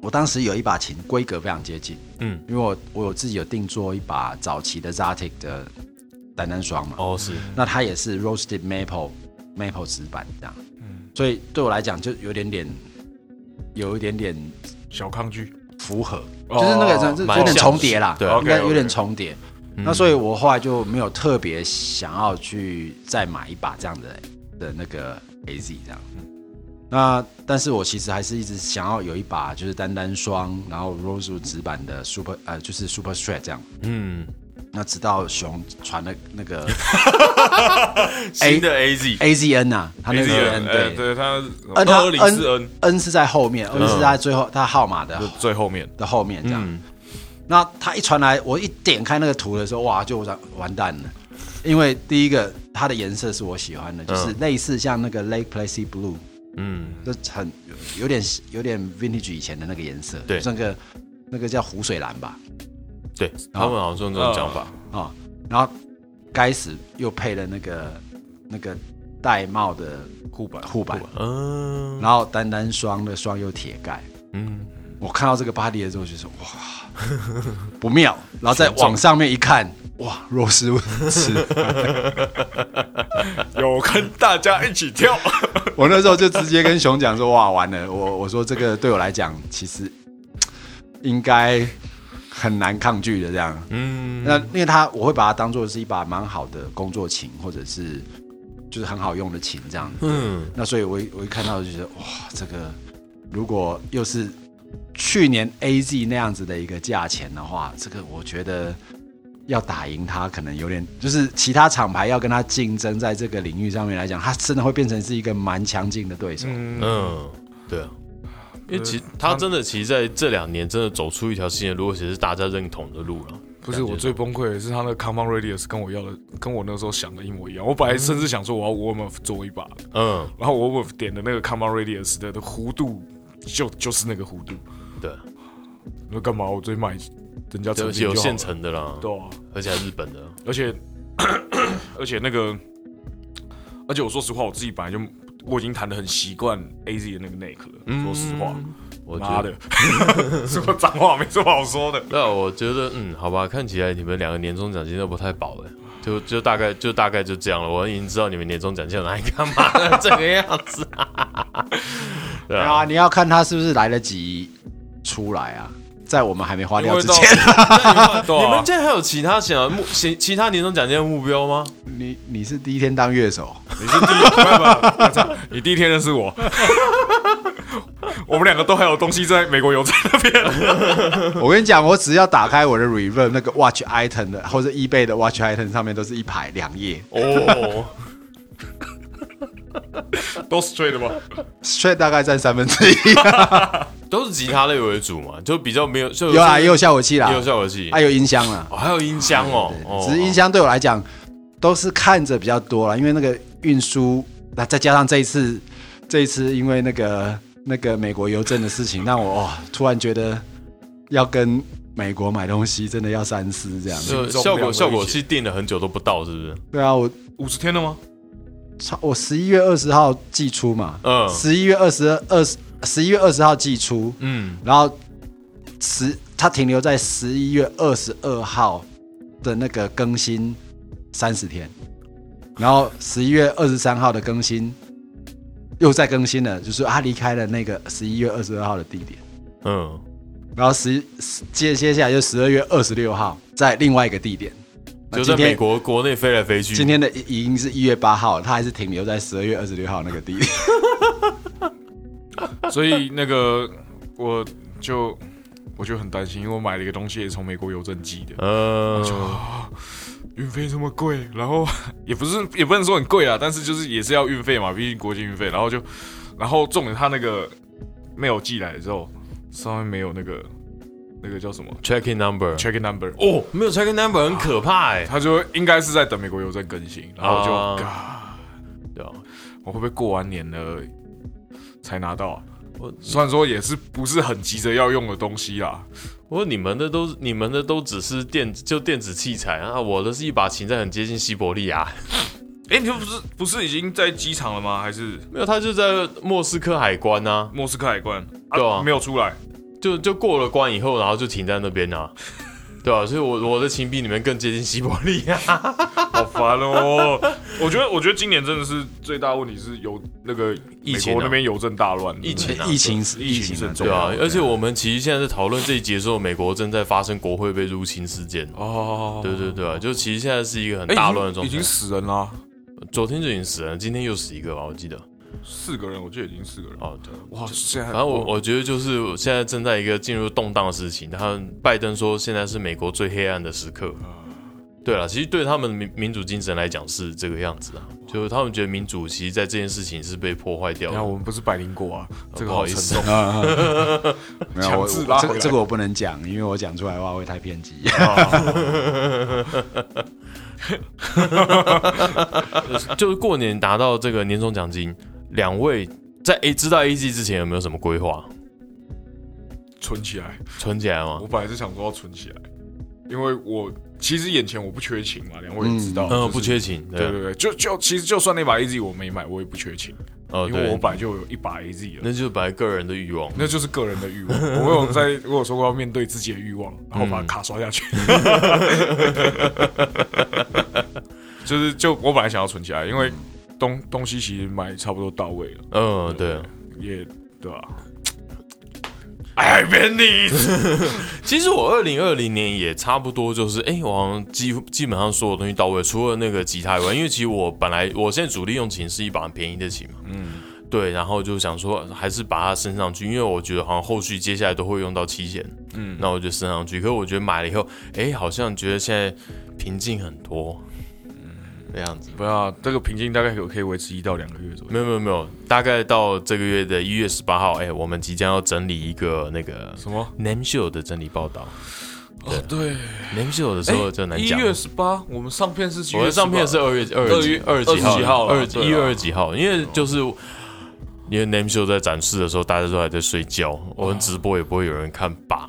我当时有一把琴规格非常接近，嗯，因为我我有自己有定做一把早期的 Zatic 的单单双嘛，哦是，那它也是 roasted maple maple 纸板这样，所以对我来讲就有点点有一点点小抗拒，符合，哦就是那个有点重叠啦，对。应该有点重叠。那所以我后来就没有特别想要去再买一把这样的的那个 AZ 这样。那但是我其实还是一直想要有一把就是单单双，然后 Rosewood 纸板的 Super 呃就是 Super Strat 这样。嗯，那直到熊传了那个 [laughs] 新的 AZ，AZN 呐，他那个对对他 N 他 N N 是在后面，N 是在最后他号码的最后面，的后面这样。嗯，那他一传来，我一点开那个图的时候，哇，就完完蛋了。因为第一个，它的颜色是我喜欢的，就是类似像那个 Lake Placid Blue，嗯，就很有点有点 vintage 以前的那个颜色，对。那个那个叫湖水蓝吧，对他们好像是用这种讲法，啊、然后该死又配了那个那个玳瑁的护板护板，嗯。然后单单双的双又铁盖，嗯，我看到这个 body 的时候，就说哇不妙，然后再往上面一看，哇，若斯是，[laughs] 有跟大家一起跳，[laughs] 我那时候就直接跟熊讲说，哇，完了，我我说这个对我来讲，其实应该很难抗拒的这样。嗯，那因为他我会把它当做是一把蛮好的工作琴，或者是就是很好用的琴这样。嗯，那所以我一我一看到就觉得哇，这个如果又是去年 AZ 那样子的一个价钱的话，这个我觉得要打赢他可能有点，就是其他厂牌要跟他竞争，在这个领域上面来讲，他真的会变成是一个蛮强劲的对手。嗯，嗯，对啊，因为其实他真的，其实在这两年真的走出一条新的路，而且是大家认同的路了。不是我最崩溃的是他那个 Common Radius 跟我要的，跟我那时候想的一模一样。我本来甚至想说我要 Warm 做一把，嗯，然后 Warm 点的那个 Common Radius 的的弧度就就是那个弧度，对，那干嘛？我直接买人家成就是有现成的啦，对啊，而且还日本的，而且 [coughs] 而且那个，而且我说实话，我自己本来就我已经弹的很习惯 AZ 的那个 neck 了。说实话，嗯我妈觉得的，[laughs] 说脏话没什么好说的。那我觉得，嗯，好吧，看起来你们两个年终奖金都不太保了，就就大概就大概就这样了。我已经知道你们年终奖金拿来干嘛了，[laughs] 这个样子。[laughs] 对啊，啊，你要看他是不是来得及出来啊，在我们还没花掉之前，[laughs] 你们现在还有其他想要目其其他年终奖金的目标吗？你你是第一天当乐手，你是第一，不不不我操你第一天认识我，我们两个都还有东西在美国邮政那边。我跟你讲，我只要打开我的 Reverb 那个 Watch Item 的或者 eBay 的 Watch Item 上面都是一排两页哦，[laughs] 都 straight 的吗？，Straight 大概占三分之一，[laughs] 都是吉他类为主嘛，就比较没有就有啊，也有效果器啦也，有效果器，还有音箱啦。哦还有音箱哦，哦只是音箱对我来讲都是看着比较多了，因为那个运输，那再加上这一次，这一次因为那个那个美国邮政的事情，让我哇，突然觉得要跟美国买东西真的要三思这样。就心中两个效果效果器定了很久都不到，是不是？对啊，我五十天了吗？超我十一月二十号寄出嘛，嗯。十一月二十二十十一月二十号寄出，嗯，然后十它停留在十一月二十二号的那个更新三十天，然后十一月二十三号的更新又再更新了，就是他离开了那个十一月二十二号的地点，嗯，然后十接接下来就十二月二十六号在另外一个地点，那就在美国国内飞来飞去。今天的已经是一月八号了，他还是停留在十二月二十六号那个地点。[laughs] 所以那个我就我就很担心，因为我买了一个东西也是从美国邮政寄的，呃，运费这么贵，然后也不是也不能说很贵啊，但是就是也是要运费嘛，毕竟国际运费，然后就然后重点他那个没有寄来之后，上面没有那个那个叫什么？Checking number，checking number，哦，没有 checking number 很可怕哎，他就应该是在等美国邮政更新，然后我就、啊嘎。对啊，我会不会过完年了才拿到、啊？我虽然说也是不是很急着要用的东西啦，我说你们的都你们的都只是电子就电子器材啊，我的是一把琴在很接近西伯利亚，[laughs] 哎、你不是不是已经在机场了吗？还是？没有，他就在莫斯科海关啊，莫斯科海关？对啊。没有出来。就就过了关以后，然后就停在那边啊。对啊，所以我我的琴比你们更接近西伯利亚。[laughs] 好烦哦！我觉得，我觉得今年真的是最大问题是有那个疫情啊美国那边邮政大乱，疫情啊疫情是疫情是很重对啊，而且我们其实现在在讨论这一节的时候，美国正在发生国会被入侵事件。哦，对对对啊，就其实现在是一个很哎，大乱的状态已经已经。死人了，昨天就已经死人了，今天又死一个吧，我记得。四个人，我记得已经四个人。哦，对。哇，现在反正我我觉得就是现在正在一个进入动荡的事情。他们拜登说现在是美国最黑暗的时刻。对了，其实对他们民民主精神来讲是这个样子啊，就是他们觉得民主其实在这件事情是被破坏掉的。那我们不是百灵果啊，这个不好意思沉重。[laughs] [laughs] 没有，我这个这个我不能讲，因为我讲出来的话会太偏激。[laughs] 就是过年拿到这个年终奖金，两位在 A 知道 A G 之前有没有什么规划？存起来。存起来吗我？本来是想说要存起来，因为我其实眼前我不缺钱嘛，两位也知道，嗯，就是不缺钱。对对对，就就其实就算那把 AZ 我没买，我也不缺钱，哦，因为我，本来就有一把 AZ 了。那就是本来个人的欲望。那就是个人的欲望，[laughs] 我有在我有说过要面对自己的欲望，然后把卡刷下去。[laughs] 就是就我本来想要存起来，因为东东西其实买差不多到位了，嗯，对。也对吧、I been it，其实我二零二零年也差不多，就是哎、我好像基基本上所有东西到位，除了那个吉他以外，因为其实我本来我现在主力用琴是一把很便宜的琴嘛，嗯，对，然后就想说还是把它升上去，因为我觉得好像后续接下来都会用到七弦，嗯。那我就升上去。可是我觉得买了以后，哎、好像觉得现在平静很多，嗯，这样子。不要这个瓶颈大概有可以维持一到两个月左右。没有没有没有，大概到这个月的一月十八号，哎、我们即将要整理一个那个什么？Name Show 的整理报道。哦，对，Name Show 的时候就难讲。一月十八，我们上片是几月我的上片是二月二二二十几号了二一月二十几号，因为就是因为 Name Show 在展示的时候，大家都还在睡觉，我们直播也不会有人看吧？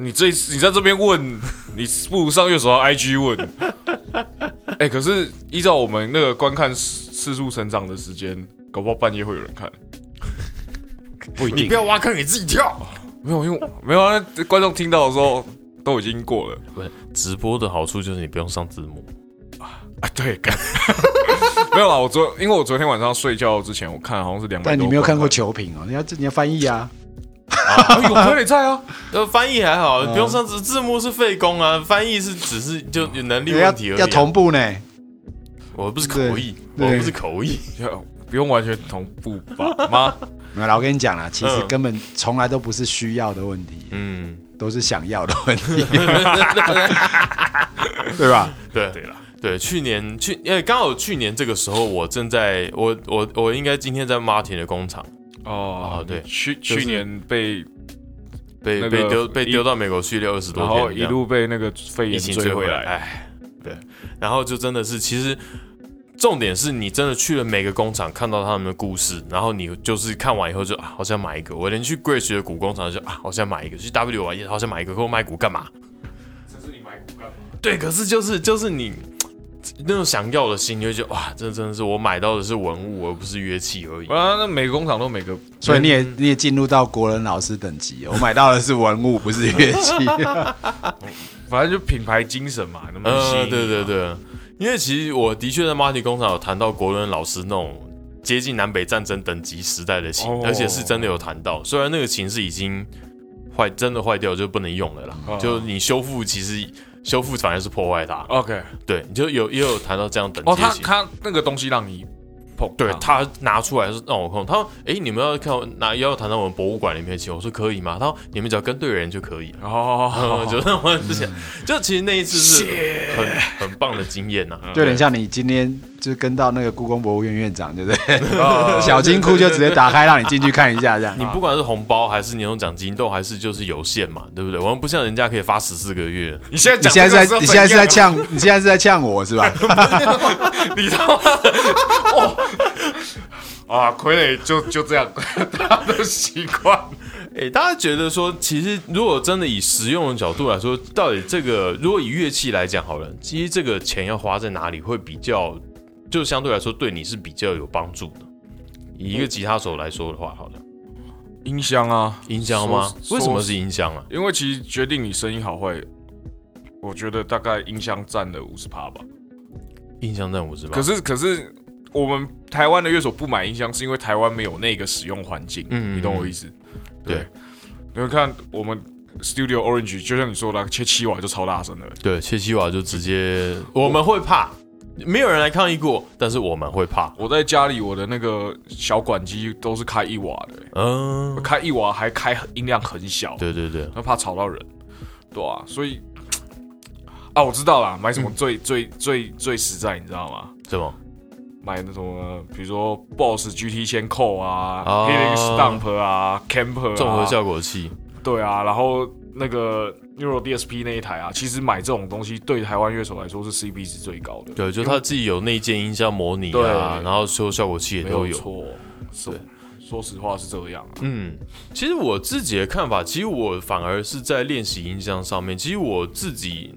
你这你在这边问，[laughs] 你不如上月手的 IG 问。哎、[laughs] 可是依照我们那个观看次次数成长的时间，搞不好半夜会有人看。[laughs] 不一定，不要挖坑给自己跳。没有，因为没有啊，观众听到的时候都已经过了。不是直播的好处就是你不用上字幕，啊，对，干没有啦，我昨因为我昨天晚上睡觉之前我看好像是两百，但你没有看过球评哦，你要这你要翻译啊。啊？有傀儡在啊，呃，翻译还好，不用上字，字幕是费工啊，翻译是只是就有能力要问题而已啊。要同步呢。我不是口译，我不是口译。要 [laughs] 不用完全同步吧？妈，没有啦，我跟你讲啦，其实嗯根本从来都不是需要的问题，嗯，都是想要的问题，[laughs] [laughs] 对吧？对对了，对，去年去，因为刚好去年这个时候，我正在我我我应该今天在 Martin 的工厂哦哦对去就是去年被被、那个被丢被丢到美国去了二十多天，然后一路被那个肺疫炎追回来，哎，对，然后就真的是，其实重点是你真的去了每个工厂，看到他们的故事，然后你就是看完以后就啊，好想买一个。我连去 Grace 的古工厂就啊，好想买一个；去 W 啊，也好想买一个。可我买股干嘛？这是你买股干嘛？对，可是就是就是你那种想要的心，你会觉得哇，这真的是我买到的是文物，而不是乐器而已。啊，那每个工厂都每个，所以你也你也进入到国人老师等级，我买到的是文物，不是乐器。[laughs] 反正就品牌精神嘛，能不能吸引呃，对对，对，因为其实我的确在 Marty 工厂有谈到国伦老师那种接近南北战争等级时代的琴，哦。而且是真的有谈到，虽然那个琴是已经坏，真的坏掉就不能用了啦，哦就你修复其实修复反而是破坏它，OK，对，你就有也有谈到这样等哦，级的琴。他他那个东西让你碰，对他拿出来是让我看，他说：“哎，你们要看拿要谈到我们博物馆里面去？”我说：“可以吗？”他说：“你们只要跟对人就可以了。[laughs] ” [laughs] 哦，就那我之前，就其实那一次是很很棒的经验呐、嗯就等一下你今天就跟到那个故宫博物院院长，对不对？[laughs] 哦小金库就直接打开，让你进去看一下，这样。你不管是红包还是年终奖金，都还是就是有限嘛，对不对？我们不像人家可以发十四个月，你现在你现在是在你现在是在呛，你现在是在呛我是吧？[laughs] 你他妈 [laughs] 啊，傀儡就就这样，大家都习惯。哎，大家觉得说，其实如果真的以实用的角度来说，到底这个如果以乐器来讲好了，其实这个钱要花在哪里会比较，就相对来说对你是比较有帮助的。以一个吉他手来说的话，好了，音箱啊，音箱吗？为什么是音箱啊？因为其实决定你声音好坏，我觉得大概音箱占了五十趴吧。音箱占五十趴？可是可是我们台湾的乐手不买音箱，是因为台湾没有那个使用环境。嗯你懂我意思？对，你们看我们 Studio Orange，就像你说的，切七瓦就超大声的。对，切七瓦就直接我们会怕，没有人来抗议过，但是我们会怕。我在家里，我的那个小管机都是开一瓦的、嗯，开一瓦还开音量很小，对对对，那怕吵到人，对啊，所以啊，我知道啦，买什么最、最最最实在，你知道吗？什么？买那种呃比如说 BOSS GT 千扣啊、哦 Helix Stump 啊、Camper 啊。综合效果器，对啊，然后那个 Euro DSP 那一台啊，其实买这种东西对台湾乐手来说是 CP 值最高的，对，就他自己有内建音箱模拟啊，对然后所有效果器也都有。有错，是对说实话是这样啊。嗯，其实我自己的看法，其实我反而是在练习音箱上面，其实我自己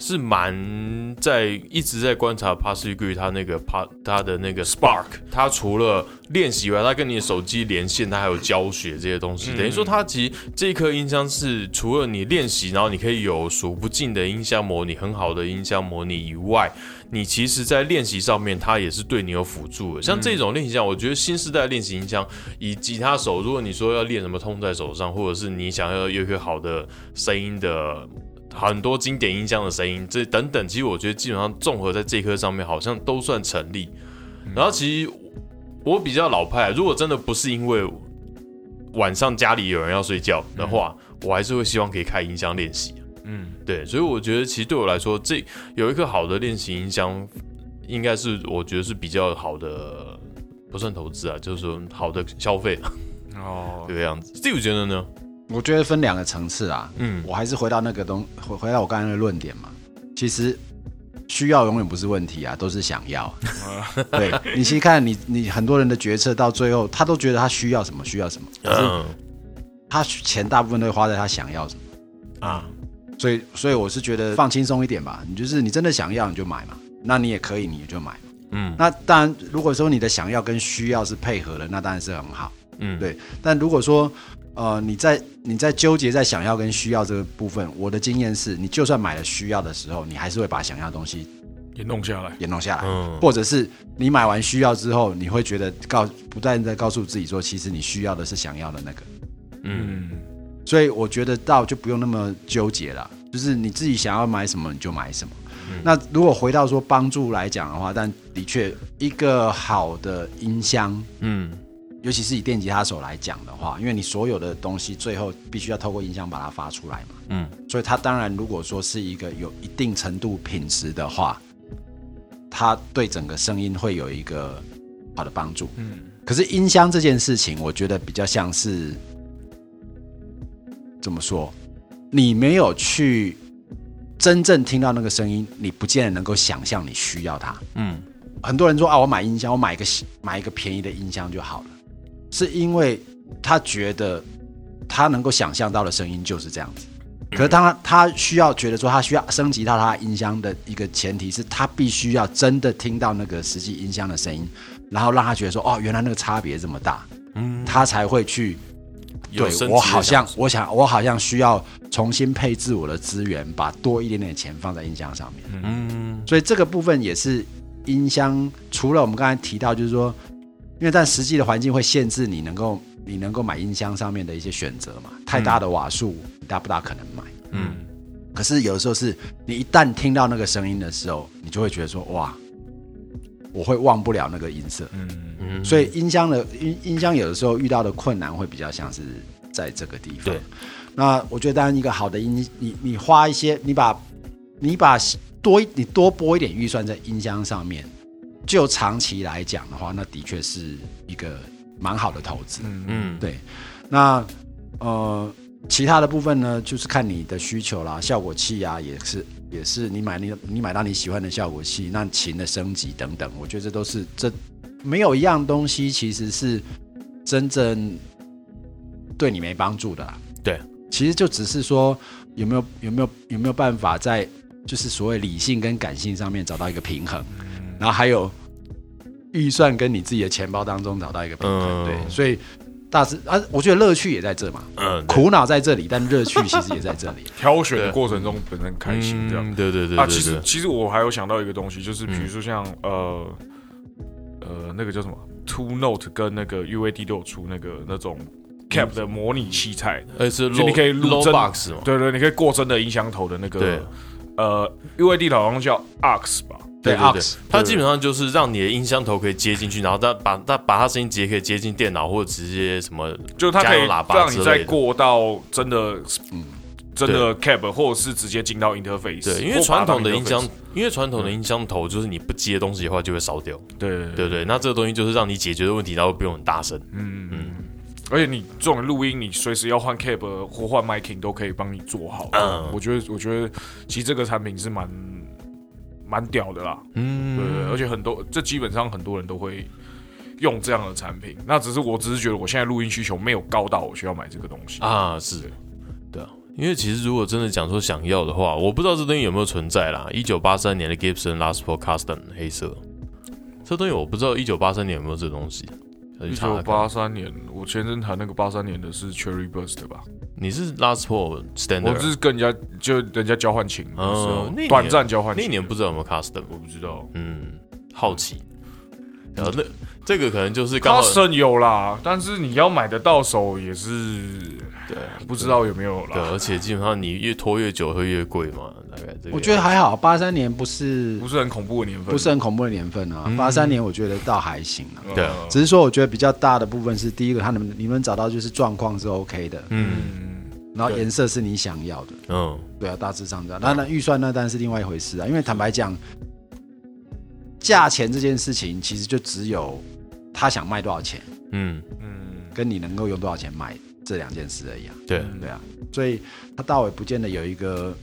是蛮在一直在观察 Pass Degree 他那个 Pa 他的那个 Spark，他除了练习以外，他跟你的手机连线，他还有教学这些东西。等于说，他其实这一颗音箱是除了你练习，然后你可以有数不尽的音箱模拟，很好的音箱模拟以外，你其实在练习上面，它也是对你有辅助的。像这种练习箱，我觉得新时代练习音箱，以吉他手，如果你说要练什么痛在手上，或者是你想要有一个好的声音的。很多经典音箱的声音，这等等，其实我觉得基本上综合在这颗上面，好像都算成立。然后其实我比较老派，如果真的不是因为晚上家里有人要睡觉的话，我还是会希望可以开音箱练习。嗯，对，所以我觉得其实对我来说，这有一个好的练习音箱，应该是我觉得是比较好的，不算投资啊，就是说好的消费哦，这个样子。Steve 觉得呢？我觉得分两个层次啊。嗯，我还是回到那个东，回回到我刚才的论点嘛。其实需要永远不是问题啊，都是想要。[laughs] 对你其实看你你很多人的决策到最后，他都觉得他需要什么需要什么，可是嗯他钱大部分都会花在他想要什么。啊，所以所以我是觉得放轻松一点吧，你就是你真的想要你就买嘛，那你也可以你就买。嗯那当然，如果说你的想要跟需要是配合的，那当然是很好。嗯，对但如果说呃你在你在纠结在想要跟需要这个部分，我的经验是，你就算买了需要的时候，你还是会把想要的东西也弄下来。也弄下来，嗯或者是你买完需要之后，你会觉得告不断在告诉自己说，其实你需要的是想要的那个。嗯嗯，所以我觉得到就不用那么纠结了，就是你自己想要买什么你就买什么。那如果回到说帮助来讲的话，但的确一个好的音箱，嗯尤其是以电吉他手来讲的话，因为你所有的东西最后必须要透过音箱把它发出来嘛，嗯所以它当然如果说是一个有一定程度品质的话，它对整个声音会有一个好的帮助。嗯，可是音箱这件事情，我觉得比较像是怎么说？你没有去真正听到那个声音，你不见得能够想象你需要它。嗯很多人说啊，我买音箱，我买一个买一个便宜的音箱就好了，是因为他觉得他能够想象到的声音就是这样子。可是当他他需要觉得说他需要升级到他音箱的一个前提是他必须要真的听到那个实际音箱的声音，然后让他觉得说哦，原来那个差别这么大，嗯，他才会去对我好像我想我好像需要重新配置我的资源，把多一点点钱放在音箱上面。嗯。所以这个部分也是音箱，除了我们刚才提到，就是说，因为但实际的环境会限制你能够你能够买音箱上面的一些选择嘛，太大的瓦数，你大不大可能买？嗯可是有的时候是你一旦听到那个声音的时候，你就会觉得说，哇，我会忘不了那个音色。嗯嗯，所以音箱的音音箱有的时候遇到的困难会比较像是在这个地方。对，那我觉得当然一个好的音，你你花一些，你把你把多一你多拨一点预算在音箱上面，就长期来讲的话，那的确是一个蛮好的投资。嗯嗯。对，那呃，其他的部分呢，就是看你的需求啦，效果器啊，也是也是你买你你买到你喜欢的效果器，那琴的升级等等，我觉得这都是这没有一样东西其实是真正对你没帮助的啦。对，其实就只是说有没有有没有有没有办法在就是所谓理性跟感性上面找到一个平衡，然后还有预算跟你自己的钱包当中找到一个平衡。嗯。对，所以大致啊，我觉得乐趣也在这嘛，嗯，苦恼在这里，但乐趣其实也在这里。[laughs] 挑选的过程中本身开心这样。嗯对对对啊，对对，其实其实我还有想到一个东西，就是比如嗯说像、呃呃那个叫什么 Two Note 跟那个 UAD 都有出那个那种 Cap 的模拟器材，而且是就你可以录真对对，你可以过真的音箱头的那对。个呃 UAD 的好像叫 Ox 吧，对对对 Aux，它基本上就是让你的音箱头可以接进去，然后它把它把它声音直接可以接进电脑或者直接什么，就它可以喇叭让你再过到真的嗯真的 cab 或者是直接进到 Interface，对，因为传统的音箱因为传统的音箱头就是你不接东西的话就会烧掉，对对对？那这个东西就是让你解决的问题，然后不用很大声，嗯嗯嗯，而且你这种录音，你随时要换 cab 或换 miking 都可以帮你做好。嗯。我觉得，我觉得其实这个产品是蛮蛮屌的啦。嗯对对对，而且很多这基本上很多人都会用这样的产品。那只是我只是觉得我现在录音需求没有高到我需要买这个东西。啊，是对，啊，因为其实如果真的讲说想要的话，我不知道这东西有没有存在啦。一九八三年的 Gibson Les Paul Custom 黑色，这东西我不知道一九八三年有没有这东西。一九八三年，我前阵谈那个八三年的是 Cherry Burst 吧？你是 Paul 我 Standard，是跟人家就人家交换琴短暂交换那一。年不知道有没有 Custom，我不知道嗯，好奇。然后那这个可能就是刚好 Custom 有啦，但是你要买得到手也是对不知道有没有对，而且基本上你越拖越久会越贵嘛，大概这个。我觉得还好，八三年不是不是很恐怖的年份，不是很恐怖的年份啊，八三年我觉得倒还行啊。呃对啊。只是说，我觉得比较大的部分是第一个，他能你们找到就是状况是 OK 的，嗯。嗯，然后颜色是你想要的，嗯。对啊，大致上这样。当然预算那当然是另外一回事啊，因为坦白讲，价钱这件事情其实就只有他想卖多少钱，嗯，嗯跟你能够用多少钱卖这两件事而已啊。对，嗯对啊，所以他大尾不见得有一个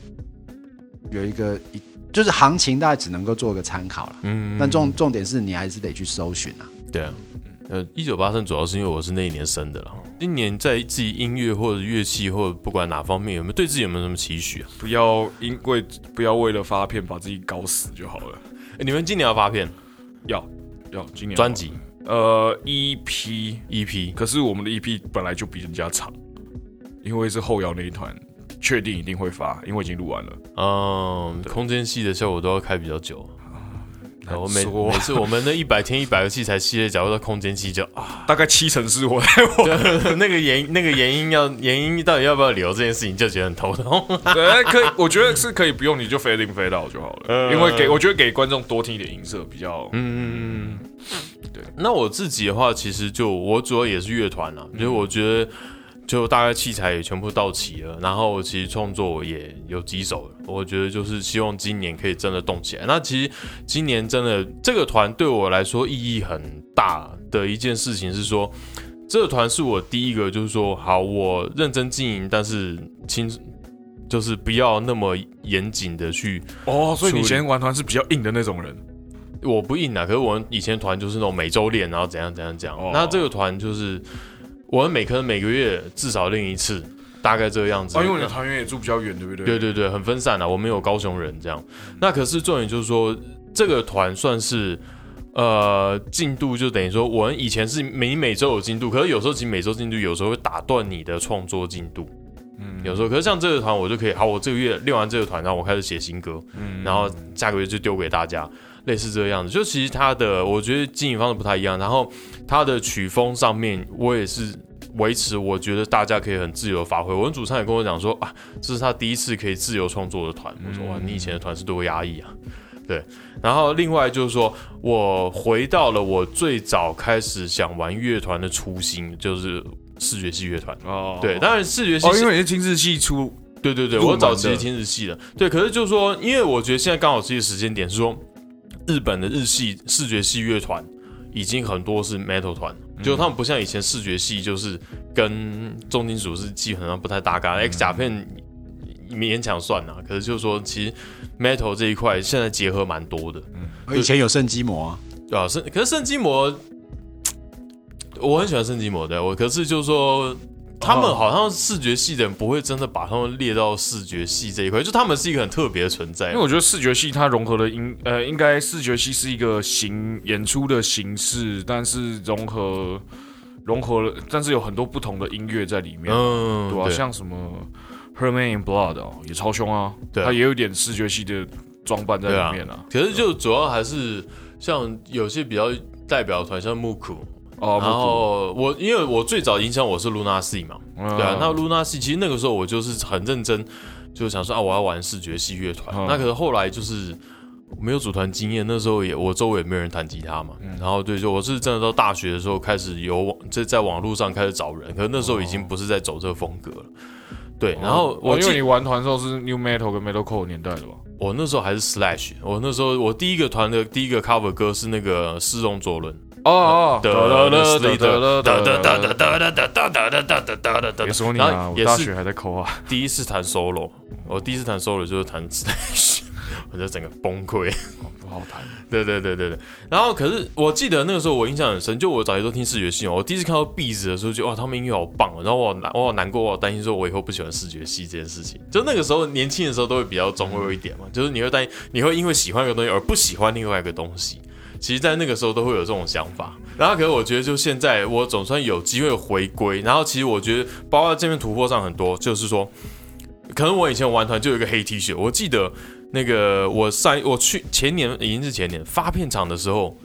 有一个一，就是行情大概只能够做个参考了。嗯，但重重点是你还是得去搜寻啊。对啊，呃，一九八三主要是因为我是那一年生的了。今年在自己音乐或者乐器或者不管哪方面有没有对自己有没有什么期许啊？不要因为不要为了发片把自己搞死就好了。诶你们今年要发片要要今年专辑呃 EP，EP 可是我们的 EP 本来就比人家长，因为是后摇那一团，确定一定会发，因为已经录完了。嗯，空间系的效果都要开比较久。然后每说每次我们那一百天一百个器材系列，假如到空间期就啊，大概七成是我 [laughs] 在玩。那个原那个原因要原因到底要不要留这件事情，就觉得很头痛。对，可以，我觉得是可以不用，你就飞进飞到就好了。嗯因为给我觉得给观众多听一点音色比较，嗯，对。那我自己的话，其实就我主要也是乐团啊，就是我觉得就大概器材也全部到齐了，然后其实创作也有几首了，我觉得就是希望今年可以真的动起来。那其实今年真的这个团对我来说意义很大的一件事情是说，这个团是我第一个就是说，好，我认真经营，但是轻。就是不要那么严谨的去哦，所以你以前玩团是比较硬的那种人。我不硬啊，可是我们以前团就是那种每周练，然后怎样怎样讲。哦那这个团就是我们每可能每个月至少练一次，大概这个样子。哦，因为你的那团员也住比较远，对不对？对对对，很分散啊，我们有高雄人这样。那可是重点就是说，这个团算是呃进度，就等于说我们以前是每每周有进度，可是有时候其实每周进度有时候会打断你的创作进度。嗯有时候，可是像这个团，我就可以，好，我这个月练完这个团，然后我开始写新歌，嗯然后下个月就丢给大家，类似这个样子。就其实它的，我觉得经营方式不太一样，然后它的曲风上面，我也是维持，我觉得大家可以很自由发挥。我们主唱也跟我讲说啊，这是他第一次可以自由创作的团。我说哇，你以前的团是多压抑啊，对。然后另外就是说我回到了我最早开始想玩乐团的初心，就是视觉系乐团。哦，对，当然视觉系哦，因为你是亲自系出，对对对，我早期的是听日系的，对，可是就是说，因为我觉得现在刚好是一个时间点，是说日本的日系视觉系乐团已经很多是 metal 团，就他们不像以前视觉系就是跟重金属是基本上不太搭嘎，X 甲片勉强算呐、可是就是说，其实 metal 这一块现在结合蛮多的，嗯。以前有圣基魔啊，对啊，圣可是圣基魔，[tsk] 我很喜欢圣基魔的，我可是就是说。他们好像视觉系的人不会真的把他们列到视觉系这一块，就他们是一个很特别的存在。因为我觉得视觉系它融合了音，呃，应该视觉系是一个形演出的形式，但是融合融合了，但是有很多不同的音乐在里面，嗯，对吧、像什么 Herman in Blood 哦，也超凶啊，对它也有点视觉系的装扮在里面啊。可是就主要还是像有些比较代表团，像木库。哦，然后我因为我最早影响我是 Luna C 嘛，嗯对啊，那 Luna C 其实那个时候我就是很认真，就想说啊，我要玩视觉系乐团。嗯那可是后来就是没有组团经验，那时候也我周围也没有人弹吉他嘛。嗯然后对，就我是真的到大学的时候开始有网，在在网络上开始找人，可是那时候已经不是在走这个风格了。对，然后哦我记因为你玩团的时候是 New Metal 跟 Metalcore 年代的吧？我那时候还是 Slash，我那时候我第一个团的第一个 cover 歌是那个失踪左轮。哦哦，的哒哒的哒哒哒哒哒哒。哒哒哒哒哒哒哒哒哒哒别说你然啊，我大学还在抠啊。[laughs] 第一次弹 solo，我第一次弹 solo 就是弹 Slash，[laughs] 我就整个崩溃。不好弹。[laughs] 对对对对对。然后可是我记得那个时候我印象很深，就我早期都听视觉系哦，我第一次看到 b 子的时候就哇，他们音乐好棒哦。然后我好难我好难过，我好担心说我以后不喜欢视觉系这件事情。就那个时候年轻的时候都会比较中二一点嘛，就是你会担心你会因为喜欢一个东西而不喜欢另外一个东西。其实，在那个时候都会有这种想法。然后，可是我觉得，就现在我总算有机会回归。然后，其实我觉得，包括这边突破上很多，就是说，可能我以前玩团就有一个黑 T 恤，我记得那个我上我去前年已经是前年发片场的时候，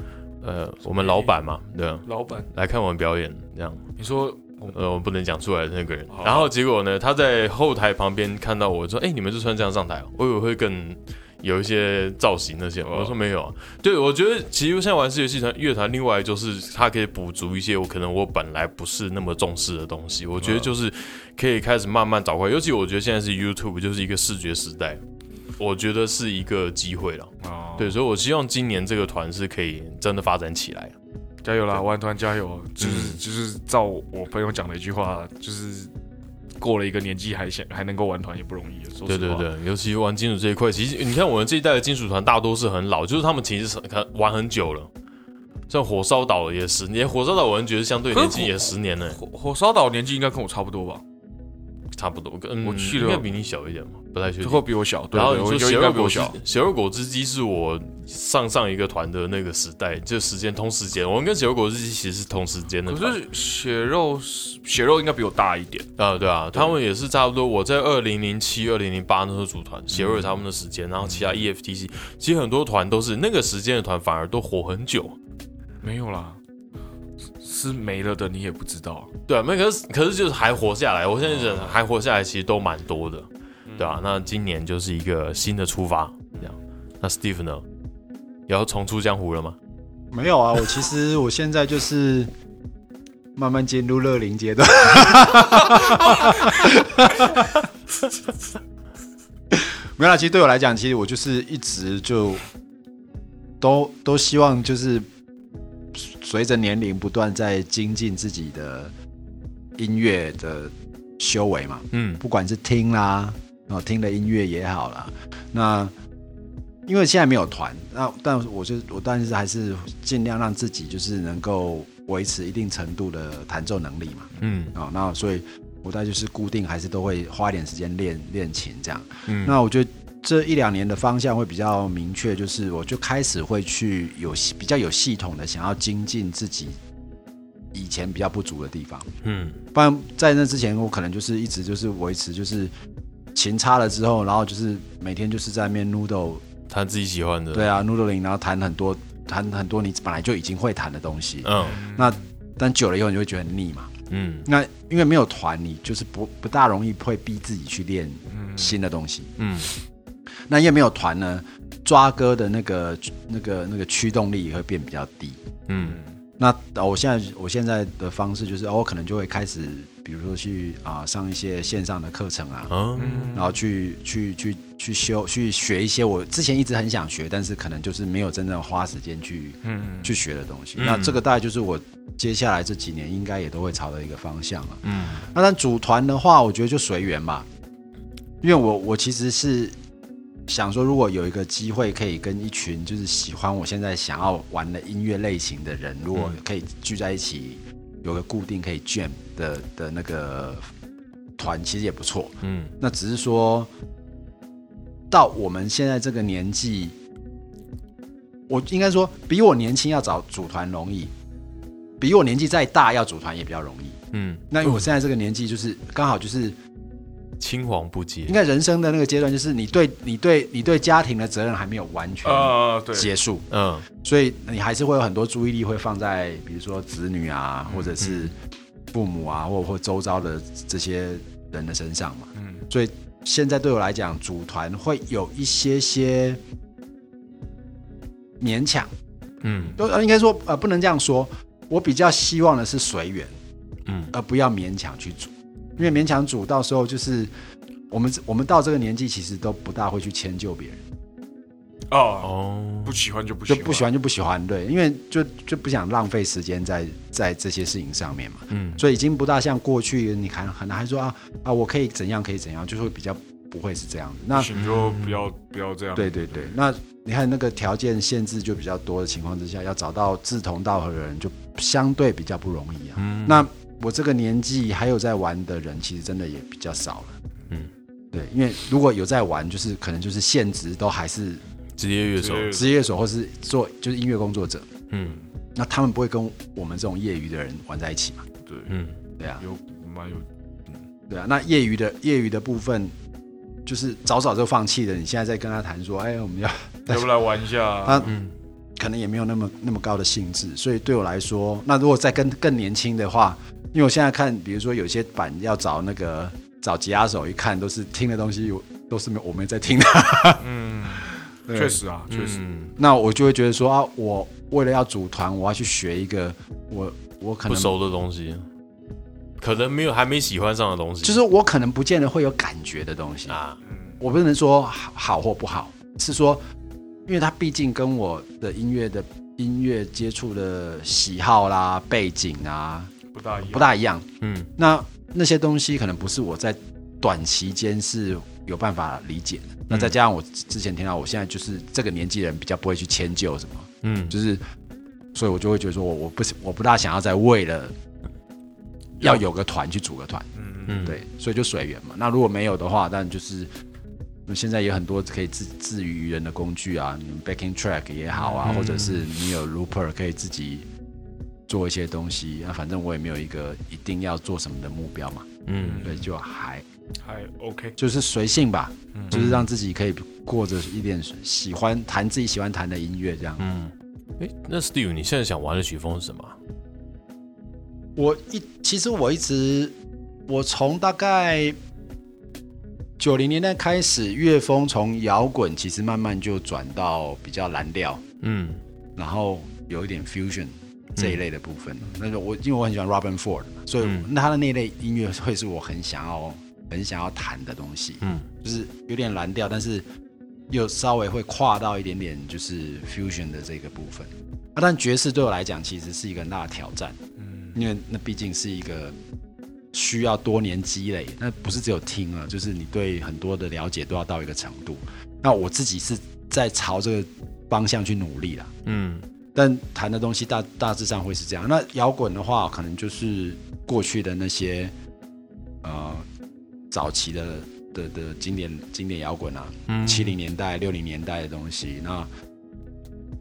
呃，我们老板嘛，对啊，老板，来看我们表演，这样，你说呃，我不能讲出来的那个人。然后结果呢，他在后台旁边看到我说：“哎、你们就穿这样上台哦？我以为会更有一些造型那些。”我说没有啊。对，我觉得其实现在玩视觉系团乐团，另外就是它可以补足一些我可能我本来不是那么重视的东西。我觉得就是可以开始慢慢找回来，尤其我觉得现在是 YouTube 就是一个视觉时代，我觉得是一个机会了。哦，对，所以我希望今年这个团是可以真的发展起来。加油啦，玩团加油！就是嗯就是照我朋友讲的一句话，就是过了一个年纪还想还能够玩团也不容易。说实话，对对对，尤其玩金属这一块，其实你看我们这一代的金属团大多是很老，就是他们其实是很玩很久了。像火烧岛也是年，火烧岛我们觉得相对年纪也十年了，火火烧岛年纪应该跟我差不多吧？差不多，嗯，我去了应该比你小一点嘛，不太确定。会比我小，对然后你说血肉果汁，。血肉果汁机是我上上一个团的那个时代，就时间同时间，我们跟血肉果汁机其实是同时间的。可是血肉血肉应该比我大一点，啊，对啊，他们也是差不多。我在二零零七、二零零八那时候组团，血肉也差不多的时间，然后其他 E EFTC，其实很多团都是那个时间的团，反而都活很久。没有啦，是没了的，你也不知道。对啊，那可是可是就是还活下来，我现在人还活下来，其实都蛮多的，对啊，那今年就是一个新的出发，这样。那 Steve 呢，也要重出江湖了吗？没有啊，我其实我现在就是慢慢进入乐龄阶段。没有啦，其实对我来讲，其实我就是一直就都都希望就是随着年龄不断在精进自己的音乐的修为嘛。嗯不管是听啦，哦听的音乐也好啦，那因为现在没有团，那但我就我但是还是尽量让自己就是能够维持一定程度的弹奏能力嘛，嗯啊、那所以我大概就是固定还是都会花一点时间练练琴这样。嗯，那我觉得这一两年的方向会比较明确，就是我就开始会去有比较有系统的想要精进自己以前比较不足的地方。嗯不然在那之前，我可能就是一直就是维持，就是琴插了之后，然后就是每天就是在面 noodle，弹自己喜欢的，对啊，noodling，然后弹很多弹很多你本来就已经会弹的东西。嗯那但久了以后，你就会觉得很腻嘛。嗯那因为没有团，你就是不不大容易会逼自己去练新的东西。嗯那因为没有团呢，抓歌的那个那个那个驱动力也会变比较低。嗯那呃我现在我现在的方式就是，哦我可能就会开始，比如说去啊、上一些线上的课程啊，嗯然后去去去去修去学一些我之前一直很想学，但是可能就是没有真正花时间去嗯，去学的东西。嗯那这个大概就是我接下来这几年应该也都会朝的一个方向了。嗯那但组团的话，我觉得就随缘吧，因为我我其实是想说，如果有一个机会可以跟一群就是喜欢我现在想要玩的音乐类型的人，如果可以聚在一起，有个固定可以 jam 的的那个团，其实也不错。嗯那只是说，到我们现在这个年纪，我应该说比我年轻要找组团容易，比我年纪再大要组团也比较容易。嗯，那因为我现在这个年纪，就是刚好就是青黄不接应，该人生的那个阶段，就是你对你对你对家庭的责任还没有完全啊，对，结束，嗯。所以你还是会有很多注意力会放在比如说子女啊，或者是父母啊，或或周遭的这些人的身上嘛。嗯。所以现在对我来讲，组团会有一些些勉强，嗯。都呃应该说呃不能这样说，我比较希望的是随缘。嗯。而不要勉强去煮，因为勉强煮到时候就是我们我们到这个年纪，其实都不大会去迁就别人，哦，哦。不喜欢就不喜欢，就不喜欢就不喜欢，对，因为就就不想浪费时间在在这些事情上面嘛，嗯。所以已经不大像过去，你看可能还说啊啊，我可以怎样可以怎样，就是会比较不会是这样子。那不行就不要不要这样。对对对，那你看那个条件限制就比较多的情况之下，要找到志同道合的人，就相对比较不容易啊。嗯。那我这个年纪还有在玩的人，其实真的也比较少了。嗯，对，因为如果有在玩，就是可能就是现职都还是职业乐手，职业手或是做就是音乐工作者，嗯那他们不会跟我们这种业余的人玩在一起嘛？对，嗯对啊，有蛮有对啊。那业余的业余的部分，就是早早就放弃了。你现在在跟他谈说，哎，我们要 [laughs] 要不来玩一下？[laughs] 他嗯可能也没有那么那么高的兴致，所以对我来说，那如果再跟更年轻的话，因为我现在看，比如说有些版要找那个找吉他手，一看都是听的东西，我都是没我没在听的，[laughs] 嗯，对确实啊，确实，嗯。那我就会觉得说啊，我为了要组团，我要去学一个我我可能不熟的东西，可能没有还没喜欢上的东西，就是我可能不见得会有感觉的东西，啊，我不能说好好或不好，是说，因为它毕竟跟我的音乐的音乐接触的喜好啦、背景啊不大一样，不大一样。嗯。那那些东西可能不是我在短期间是有办法理解的。那再加上我之前听到，我现在就是这个年纪人比较不会去迁就什么，嗯，就是，所以我就会觉得说我我不是我不大想要再为了要有个团去组个团，嗯，嗯，对，所以就随缘嘛。那如果没有的话，但就是现在有很多可以自自娱于人的工具啊，你 backing track 也好啊，嗯。或者是你有 looper 可以自己做一些东西。那反正我也没有一个一定要做什么的目标嘛，嗯对，就还还 OK，就是随性吧，嗯就是让自己可以过着一点喜欢弹自己喜欢弹的音乐这样。嗯，哎，那 Steve，你现在想玩的曲风是什么？我一其实我一直，我从大概九零年代开始，乐风从摇滚其实慢慢就转到比较蓝调，嗯然后有一点 fusion 这一类的部分。那个我因为我很喜欢 Robin Ford，嘛所以嗯那他的那类音乐会是我很想要很想要弹的东西，嗯就是有点蓝调，但是又稍微会跨到一点点就是 fusion 的这个部分。啊，但爵士对我来讲其实是一个很大的挑战。嗯因为那毕竟是一个需要多年积累，那不是只有听啊，就是你对很多的了解都要到一个程度。那我自己是在朝这个方向去努力啦，嗯但谈的东西大大致上会是这样。那摇滚的话，可能就是过去的那些呃早期的的的经典经典摇滚啊，嗯，七零年代、六零年代的东西。那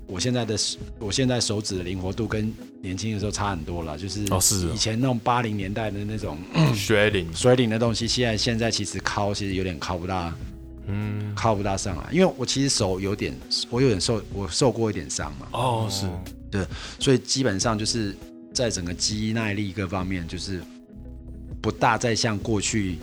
我现在的我现在手指的灵活度跟年轻的时候差很多了，就是哦是哦以前那种八零年代的那种 shredding，水领的东西，现在现在其实敲其实有点敲不大嗯，靠不大上来，因为我其实手有点我有点受我受过一点伤嘛，哦是。对，所以基本上就是在整个肌耐力各方面，就是不大再像过去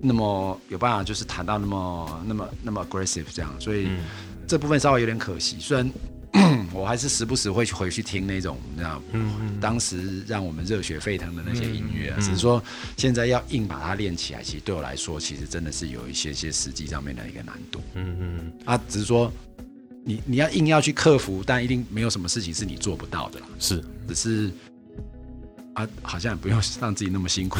那么有办法，就是弹到那么那么那么 aggressive 这样，所以嗯。这部分稍微有点可惜。虽然 [clears throat] 我还是时不时会回去听那种，你知道，嗯当时让我们热血沸腾的那些音乐啊，嗯只是说现在要硬把它练起来，其实对我来说，其实真的是有一些些实际上面的一个难度嗯嗯啊。只是说你你要硬要去克服，但一定没有什么事情是你做不到的啦。是，只是啊，好像也不用让自己那么辛苦。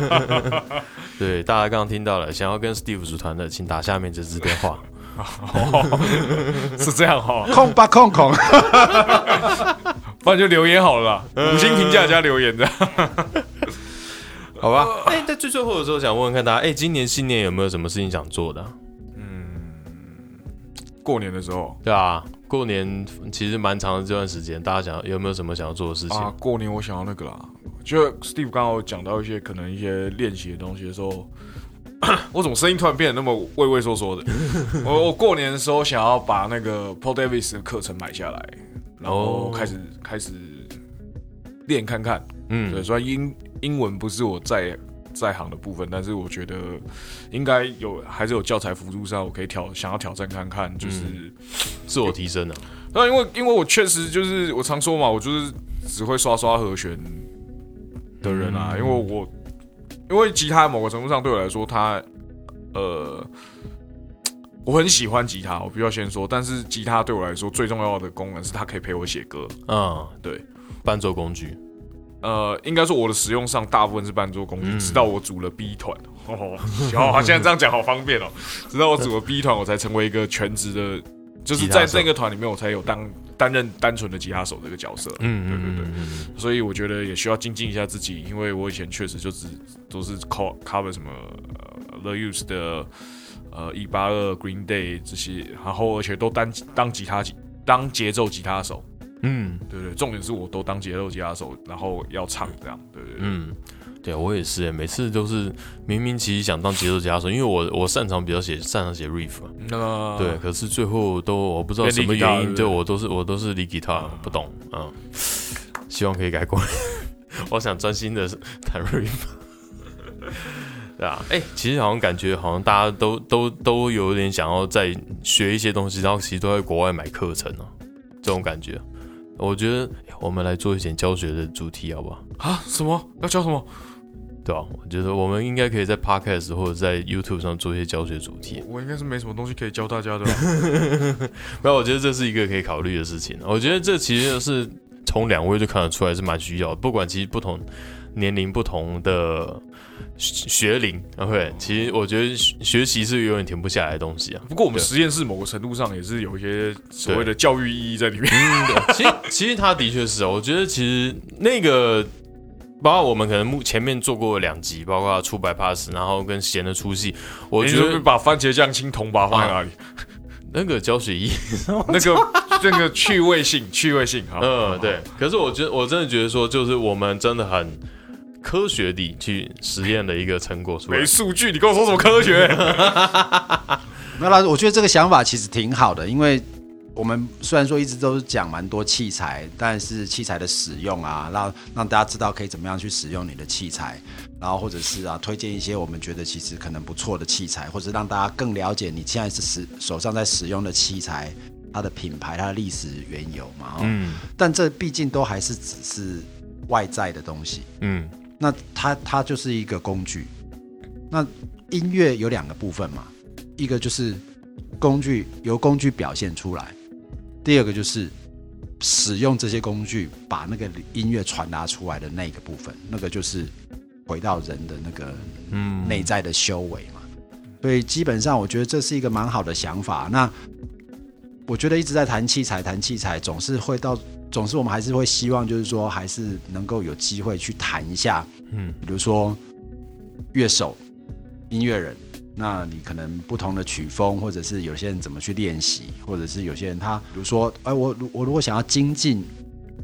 [laughs] 对，大家刚刚听到了，想要跟 Steve 组团的，请打下面这支电话。[laughs] [laughs] 是这样哈，空吧空空，[laughs] 不然就留言好了啦，五星评价加留言的。好吧，哎、在最最后的时候，想问问看大家，哎、今年新年有没有什么事情想做的嗯？过年的时候。对啊，过年其实蛮长的这段时间，大家想有没有什么想要做的事情？啊，过年我想要那个啦，就 Steve 刚好讲到一些可能一些练习的东西的时候，[coughs] 我怎么声音突然变得那么畏畏缩缩的？[laughs] 我我过年的时候想要把那个 Paul Davis 的课程买下来，然后哦开始、开始练看看。嗯，对，虽然英英文不是我在在行的部分，但是我觉得应该有还是有教材辅助上，我可以挑想要挑战看看，就是。自我提升啊。那因为因为我确实就是我常说嘛，我就是只会刷刷和弦的人啊，嗯因为我因为吉他某个程度上对我来说，它呃，我很喜欢吉他，我必须要先说，但是吉他对我来说最重要的功能是它可以陪我写歌，嗯，对，伴奏工具。呃，应该说我的使用上大部分是伴奏工具，嗯直到我组了 B 团，哦，好，现在这样讲好方便哦，直到我组了 B 团，我才成为一个全职的。就是在这个团里面，我才有当担任单纯的吉他手这个角色。嗯对对对。所以我觉得也需要精进一下自己，因为我以前确实就只都是 co cover 什么、呃、The Use 的呃一八二 Green Day 这些，然后而且都当当吉他当节奏吉他手，嗯。对对，重点是我都当节奏吉他手，然后要唱这样，对对对，嗯，对我也是，每次都是明明其实想当节奏吉他手，因为我我擅长比较写擅长写 riff 嘛，那对，可是最后都我不知道什么原因，对我都是我都是 lead guitar，不懂，嗯，希望可以改过来。[laughs] 我想专心的弹 riff。[laughs] 对啊，哎、其实好像感觉好像大家都都都有点想要再学一些东西，然后其实都在国外买课程哦、这种感觉。我觉得哎我们来做一点教学的主题好不好？啊什么要教什么？对吧、我觉得我们应该可以在 podcast 或者在 YouTube 上做一些教学主题。我应该是没什么东西可以教大家的吧。[laughs] 没有，我觉得这是一个可以考虑的事情。我觉得这其实是从两位就看得出来是蛮需要的，不管其实不同年龄、不同的学学龄，OK，其实我觉得学学习是永远停不下来的东西啊。不过我们对实验室某个程度上也是有一些所谓的教育意义在里面。嗯，对，其实其实他的确是啊，我觉得其实那个包括我们可能目前面做过两集，包括出白 pass，然后跟闲的出戏，我觉得是把番茄酱青铜把它放在哪里？[laughs] 那个胶水一，那个 [laughs] 那个趣味性，趣味性，好，嗯，对。可是我觉得我真的觉得说，就是我们真的很科学地去实验的一个成果出来没。数据，你跟我说什么科学？那老师，我觉得这个想法其实挺好的，因为我们虽然说一直都是讲蛮多器材，但是器材的使用啊，让让大家知道可以怎么样去使用你的器材，然后或者是啊推荐一些我们觉得其实可能不错的器材，或者让大家更了解你现在是使手上在使用的器材，它的品牌、它的历史缘由嘛。哦、嗯但这毕竟都还是只是外在的东西，嗯那它它就是一个工具。那音乐有两个部分嘛，一个就是工具由工具表现出来，第二个就是使用这些工具把那个音乐传达出来的那个部分，那个就是回到人的那个嗯内在的修为嘛。所以基本上，我觉得这是一个蛮好的想法。那我觉得一直在谈器材，谈器材总是会到，总是我们还是会希望，就是说还是能够有机会去谈一下，嗯比如说乐手、音乐人，那你可能不同的曲风，或者是有些人怎么去练习，或者是有些人他，比如说，哎，我我如果想要精进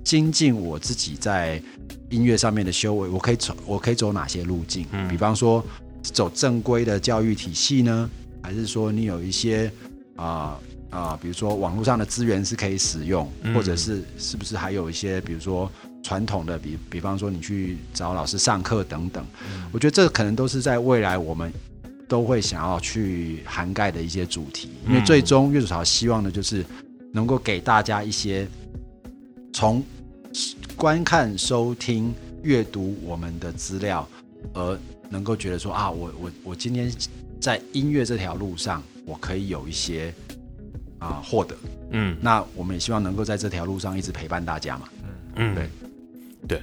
精进我自己在音乐上面的修为，我可以走我可以走哪些路径？嗯。比方说走正规的教育体系呢，还是说你有一些啊啊、比如说网络上的资源是可以使用，嗯。或者是是不是还有一些，比如说传统的，比比方说你去找老师上课等等，我觉得这可能都是在未来我们都会想要去涵盖的一些主题，因为最终乐手潮希望的就是能够给大家一些从观看、收听、阅读我们的资料，而能够觉得说啊，我我我今天在音乐这条路上，我可以有一些啊获得。嗯那我们也希望能够在这条路上一直陪伴大家嘛。嗯，对对。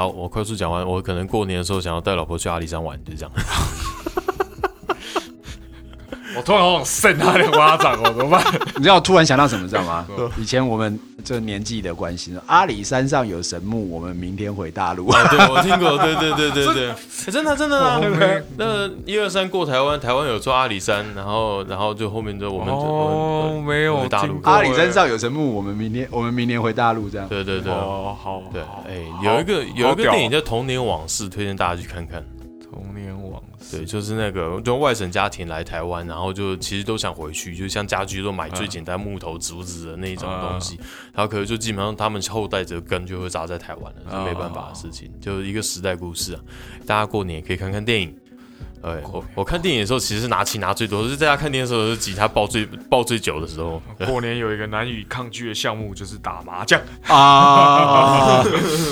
好，我快速讲完。我可能过年的时候想要带老婆去阿里山玩，就这样。我突然好想扇他两巴掌哦，怎么办？[laughs] 你知道我突然想到什么，知道吗？[laughs] 以前我们这年纪的关系，阿里山上有神木，我们明天回大陆。哦，对，我听过，对对对对对，欸 [laughs] 真的真的啊！那一二三过台湾，台湾有做阿里山，然后然后就后面就我们就哦，没有回大陆听阿里山上有神木，我们明天我们明年回大陆这样。对对对哦，好，对，哎，好有一个有一个电影叫《童年往事》，推荐大家去看看。对，就是那个就外省家庭来台湾，然后就其实都想回去，就像家居都买最简单木头、竹子的那一种东西，然后可能就基本上他们后代这个根就会扎在台湾了，是没办法的事情，就是一个时代故事啊。大家过年也可以看看电影。哎，我我看电影的时候，其实是拿琴拿最多，就是在家看电视的时候，是吉他抱最抱最久的时候。过年有一个难以抗拒的项目就是打麻将，啊，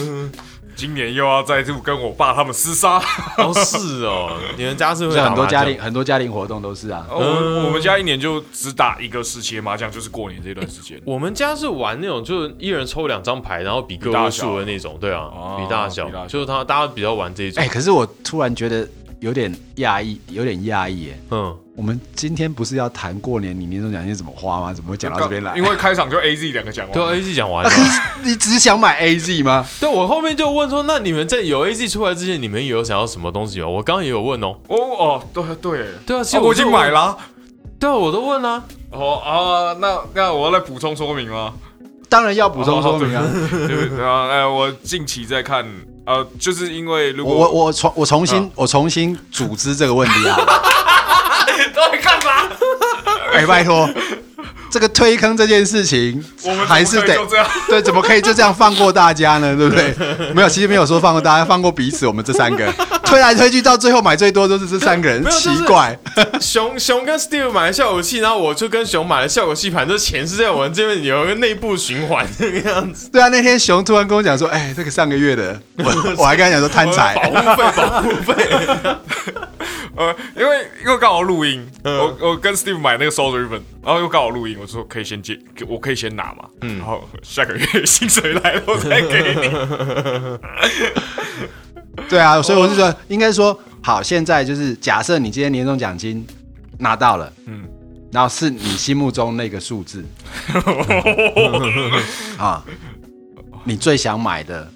[laughs] 今年又要再度跟我爸他们厮杀。[laughs] 哦，是哦，你们家是不是很多家庭很多家庭活动都是啊。我们我们家一年就只打一个时期的麻将，就是过年这段时间。[laughs] 我们家是玩那种，就是一人抽两张牌，然后比个位数的那种，对啊，哦比大小比大，小就是他大家比较玩这一种哎、。可是我突然觉得有点讶异，有点讶异耶。嗯，我们今天不是要谈过年你年终奖金怎么花吗？怎么会讲到这边来？因为开场就 A Z 两个讲完，对啊，A Z 讲完啊，了可。是你只是想买 AZ 吗？对，我后面就问说，那你们在有 A Z 出来之前，你们有想要什么东西吗？我刚刚也有问哦。哦哦，对对，对啊，其实哦我已经就买了啊。对啊，我都问啦。哦啊，那那我要来补充说明吗？当然要补充说明啊！对对啊，哎，我近期在看，呃，就是因为如我果我我重我重新、嗯我重新组织这个问题啊！到底干嘛？哎、拜托，这个推坑这件事情，我们还是得。[laughs] 对，怎么可以就这样放过大家呢？对不对？没有，其实没有说放过大家，放过彼此。我们这三个 [laughs] 推来推去，到最后买最多都是这三个人，奇怪。[laughs] 熊熊跟 Steve 买了效果器，然后我就跟熊买了效果器盘，这钱是在我们这边有一个内部循环这个样子。对啊，那天熊突然跟我讲说：“哎、这个上个月的，我我还跟他讲说贪保财。护费，保护费。呃，因为因为刚好录音，嗯。我我跟 Steve 买那个收 ribbon，然后又刚好录音，我说可以先借，我可以先拿嘛，嗯。然后下个月薪水来了我再给你。[laughs] ”对啊，所以我是说，应该说，好，现在就是假设你今天年终奖金拿到了，嗯。嗯，然后是你心目中那个数字 [laughs] 啊，你最想买的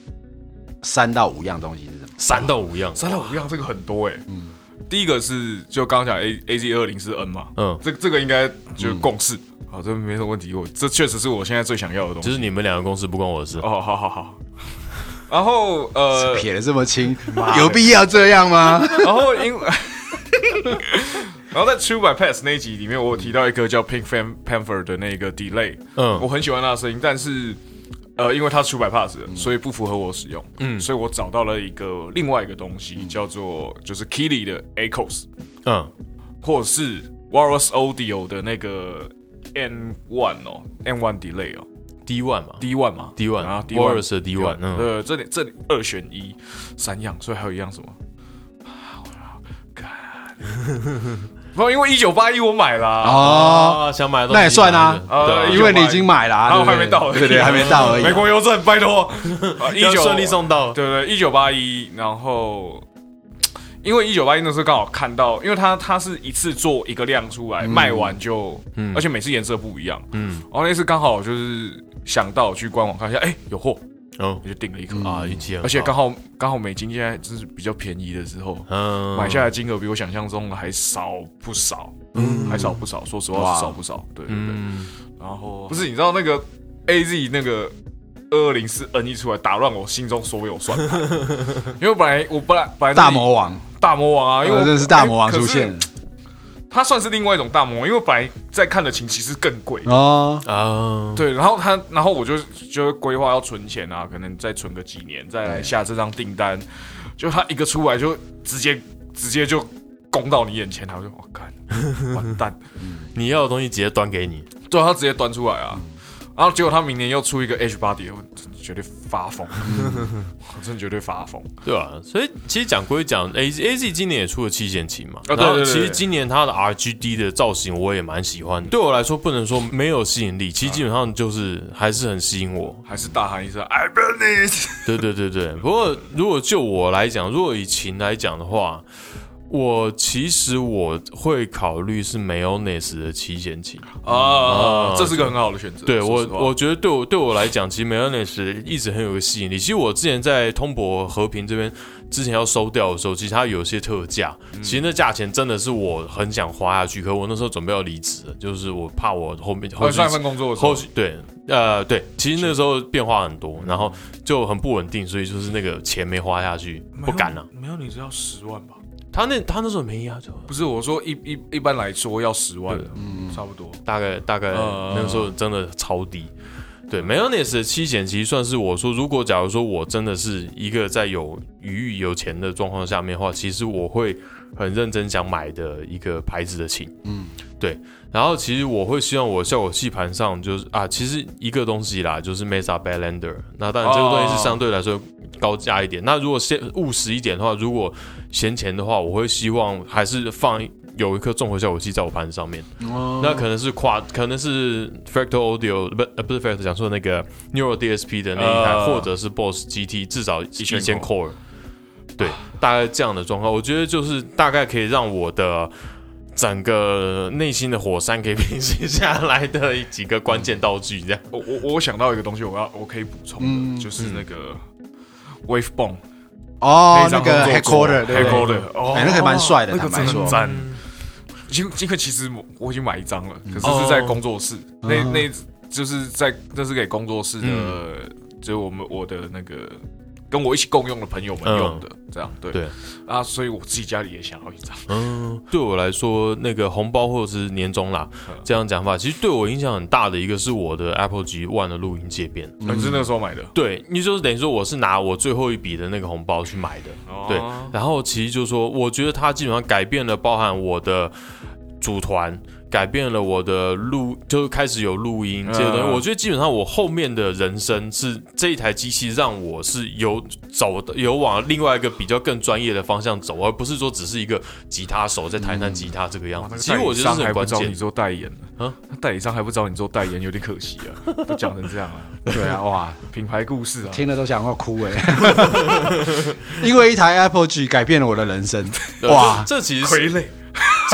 三到五样东西是什么？三到五样，三到五样这个很多哎、嗯，第一个是就刚刚讲 A A Z 二零是 N 嘛，嗯，这这个应该就是共识，好、这没什么问题。我这确实是我现在最想要的东西。就是你们两个公司不关我的事。哦，好好好。然后呃，撇的这么清，有必要这样吗？[laughs] 然后因为然后在 True by Pass 那一集里面，我有提到一个叫 Pink Fan Panther 的那个 delay，嗯我嗯很喜欢他的声音，但是呃，因为它出百 pass，所以不符合我使用。嗯，所以我找到了一个另外一个东西，叫做就是 Killy 的 Echoes，嗯，或是 Warros Audio 的那个 N One 哦，N One Delay 哦，D One 嘛，D One 嘛，D One 啊，Warros 的 D One。呃，这里这里二选一，三样，所以还有一样什么？[laughs] 不，因为一九八一我买了、哦，啊，想买那也算啊。呃对，因为你已经买了啊，然后还没到对对，还没到而已啊。美国邮政，拜托，[laughs] 一九要顺利送到。对对，一九八一，然后因为一九八一那时候刚好看到，因为它它是一次做一个量出来，卖完就，嗯。而且每次颜色不一样，嗯，然后那次刚好就是想到去官网看一下，哎，有货，哦我就订了一颗，啊，运气很好，而且刚好刚好美金现在就是比较便宜的时候。嗯买下来金额比我想象中的还少不少，嗯，还少不少。说实话少不少，对对对。嗯，然后不是你知道那个 A Z 那个二二零四 N 一出来，打乱我心中所有算盘。[laughs] 因为我本来我本来本来大魔王，大魔王啊，因为我真的是大魔王出现他算是另外一种大魔王，因为我本来在看的琴其实更贵。啊。啊，对，然后他，然后我就就规划要存钱啊，可能再存个几年，再来下这张订单。就他一个出来就直接直接就攻到你眼前，他就我干，完蛋，[laughs] 你要的东西直接端给你，对啊，他直接端出来啊。然后结果他明年又出一个 H 八 D，我真的绝对发疯，[laughs] 我真的绝对发疯。对吧？所以其实讲归讲，A A Z 今年也出了七弦琴嘛，啊对然后对对对其实今年它的 R G D 的造型我也蛮喜欢的，对我来说不能说没有吸引力，其实基本上就是还是很吸引我。还是大喊一声 I burn it，对对对对，不过如果就我来讲，如果以琴来讲的话，我其实我会考虑是 Mayonnaise 的七弦琴。啊，这是个很好的选择。对我我觉得对我对我来讲，其实 Mayonnaise 一直很有个吸引力。其实我之前在通博和平这边之前要收掉的时候，其实它有些特价，嗯其实那价钱真的是我很想花下去，可我那时候准备要离职了，就是我怕我后面后续后上一份工作的时候后续对呃对，其实那时候变化很多，然后就很不稳定，所以就是那个钱没花下去，不敢了、没有，你只要十万吧？他那他那时候没压就不是我说一一一般来说要十万的，嗯，差不多。大概大概呃那个时候真的超低。对 Mayonnaise 的七险其实算是我说，如果假如说我真的是一个在有余裕、有钱的状况下面的话，其实我会很认真想买的一个牌子的琴。嗯，对。然后其实我会希望我效果器盘上就是啊，其实一个东西啦，就是 Mesa Belander。那当然这个东西是相对来说高价一点。那如果先务实一点的话，如果闲钱的话，我会希望还是放有一颗综合效果器在我盘上面。那可能是跨，可能是 Fractal Audio 不呃不是 Fractal 讲说那个 Neural DSP 的那一台，呃或者是 Boss GT 至少一千千 core，对，大概这样的状况，我觉得就是大概可以让我的整个内心的火山可以平息下来的几个关键道具，这样。我我我想到一个东西，我要我可以补充嗯，就是那个 Wave b o m e 哦，那个 headquarter 对 headquarter，哦哎，那个蛮帅的，那个坦白真的很，赞。因因为其实我我已经买一张了，可是是在工作室，那嗯。那就是在这是给工作室的，嗯。就是我们我的那个跟我一起共用的朋友们用的，这样对对啊，所以我自己家里也想要一张。嗯，对我来说，那个红包或者是年终啦，这样讲法，其实对我影响很大的一个是我的 Apple G One 的录音界面。你是那个时候买的？对，你就是等于说我是拿我最后一笔的那个红包去买的。对哦，然后其实就是说，我觉得它基本上改变了包含我的组团，改变了我的录，就是开始有录音这些东西。嗯我觉得基本上我后面的人生是这一台机器让我是有走的，有往另外一个比较更专业的方向走，而不是说只是一个吉他手在弹弹吉他这个样子。其实我觉得是很关键还不找你。做代言呢，啊？啊，代理商还不找你做代言，有点可惜啊，[laughs] 都讲成这样啊，对啊，哇，品牌故事啊，听了都想要哭哎，[laughs] 因为一台 Apple G 改变了我的人生，哇，这这其实是傀儡，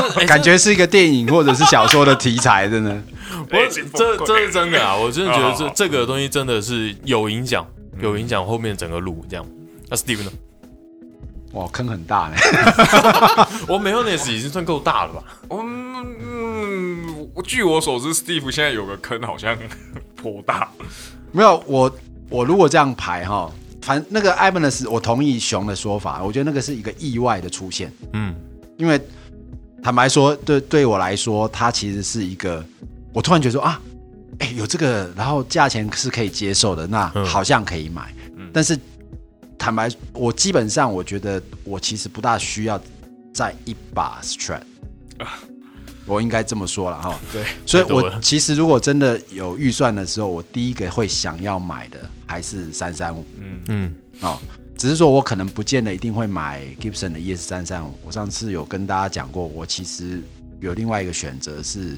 [laughs] 感觉是一个电影或者是小说的题材，真的。[laughs] 我这这是真的啊！我真的觉得这哦这个东西真的是有影响，有影响后面整个路这样。那 Steve 呢？[laughs] 哇，坑很大呢。我 Mayonnaise 已经算够大了吧？嗯，我据我所知，Steve 现在有个坑好像颇大。没有我，我如果这样排哈，反那个 Ibanez，我同意熊的说法，我觉得那个是一个意外的出现，嗯因为坦白说，对对我来说，它其实是一个，我突然觉得说啊，哎、有这个，然后价钱是可以接受的，那嗯。好像可以买，但是坦白，我基本上我觉得我其实不大需要再一把 Strat。我应该这么说了哈，对，所以我其实如果真的有预算的时候，我第一个会想要买的还是三三五。嗯。嗯。哦，只是说我可能不见得一定会买 Gibson 的 ES 三三五。我上次有跟大家讲过，我其实有另外一个选择是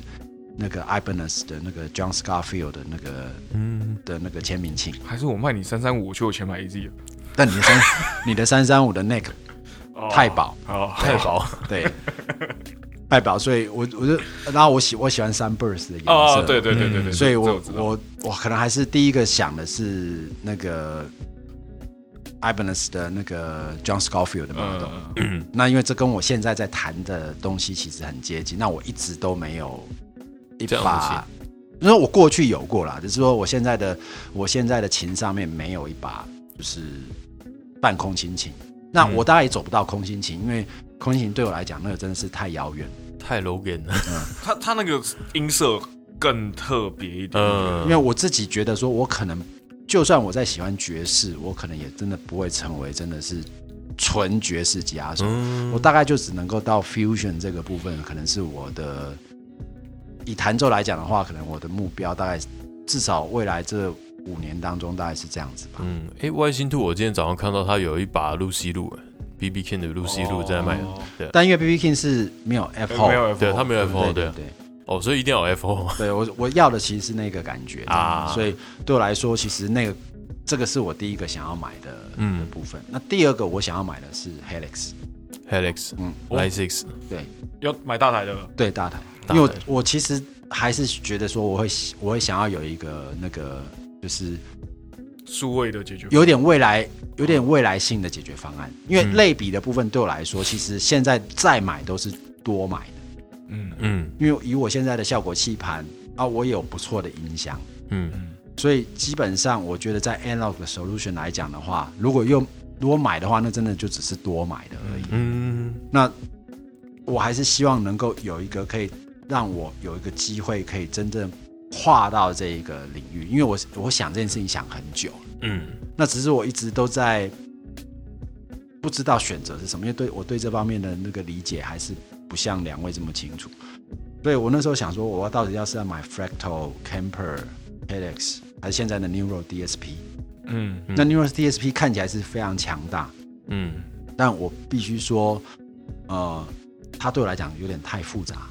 那个 Ibanez 的那个 John Scarfield 的那个嗯，的那个签名琴，还是我卖你三三五，我就有钱买 AZ 了。但你的三 [laughs] 你的三三五的 neck 哦。太薄，哦，太薄。[laughs] 对，太薄，所以我我就然后我喜我喜欢 Sunburst 的颜色，哦，对对对对对，所以我我我可能还是第一个想的是那个 Ibanez 的那个 John Scofield 的 model。嗯 [clears throat] 那因为这跟我现在在谈的东西其实很接近，那我一直都没有一把，因为我过去有过啦，就是说我现在的我现在的琴上面没有一把就是半空心琴。那嗯我大概也走不到空心琴，因为空心琴对我来讲，那个真的是太遥远。太 logan 了。[laughs] 他他那个音色更特别一点。嗯，因为我自己觉得说，我可能就算我在喜欢爵士，我可能也真的不会成为真的是纯爵士吉他手。嗯我大概就只能够到 fusion 这个部分，可能是我的以弹奏来讲的话，可能我的目标大概至少未来这五年当中大概是这样子吧。嗯，哎外星兔，我今天早上看到他有一把露西路，B B King 的露西路在卖。哦但因为 B B King 是没有 F 没有对他没有对，对哦，所以一定要有 F O。对，我我要的其实是那个感觉啊啊，所以对我来说，其实那个这个是我第一个想要买的嗯。的部分。那第二个我想要买的是 Helix，Helix，嗯嗯。l i Six，对。要买大台的了。对大台，大台。因为我我其实还是觉得说我会我会想要有一个那个就是数位的解决有点未来有点未来性的解决方案，因为嗯。类比的部分对我来说，其实现在再买都是多买的，嗯。嗯。因为以我现在的效果器盘啊，我也有不错的音响。嗯。所以基本上，我觉得在 analog 的 solution 来讲的话，如果用如果买的话，那真的就只是多买的而已。嗯。那我还是希望能够有一个可以让我有一个机会，可以真正跨到这一个领域，因为我我想这件事情想很久。了，嗯。那只是我一直都在不知道选择是什么，因为对我对这方面的那个理解还是不像两位这么清楚。所以我那时候想说，我要到底要是要买 Fractal、Camper、Helix，还是现在的 Neural DSP？嗯那 Neural DSP 看起来是非常强大，嗯但我必须说，呃，它对我来讲有点太复杂。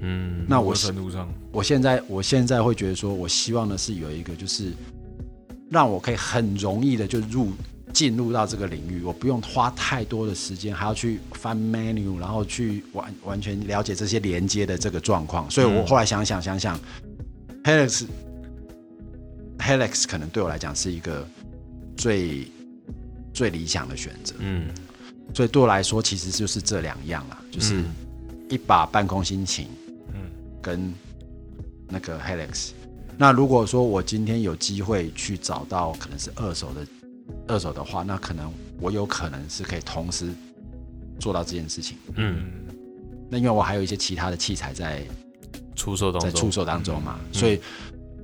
嗯，那我程度上，我现在我现在会觉得说，我希望的是有一个就是让我可以很容易的就入进入到这个领域，我不用花太多的时间，还要去翻 menu，然后去完完全了解这些连接的这个状况。所以我后来想想想想，Helix Helix 可能对我来讲是一个最最理想的选择。嗯所以对我来说，其实就是这两样啦，就是嗯一把半空心琴，嗯跟那个 Helix。那如果说我今天有机会去找到可能是二手的二手的话，那可能我有可能是可以同时做到这件事情。嗯，那因为我还有一些其他的器材在出售当中。在出售当中嘛，嗯所以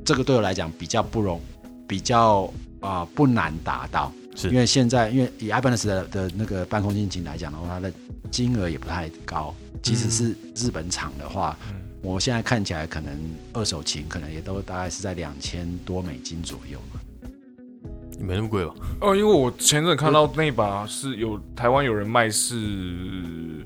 这个对我来讲比较不容，比较啊、不难达到。是。因为现在因为以 Ibanez 的的那个半空心琴来讲的话，它的金额也不太高，即使是日本厂的话，嗯。我现在看起来可能二手琴可能也都大概是在两千多美金左右嘛。没那么贵吧？哦，因为我前阵看到那把是有台湾有人卖是，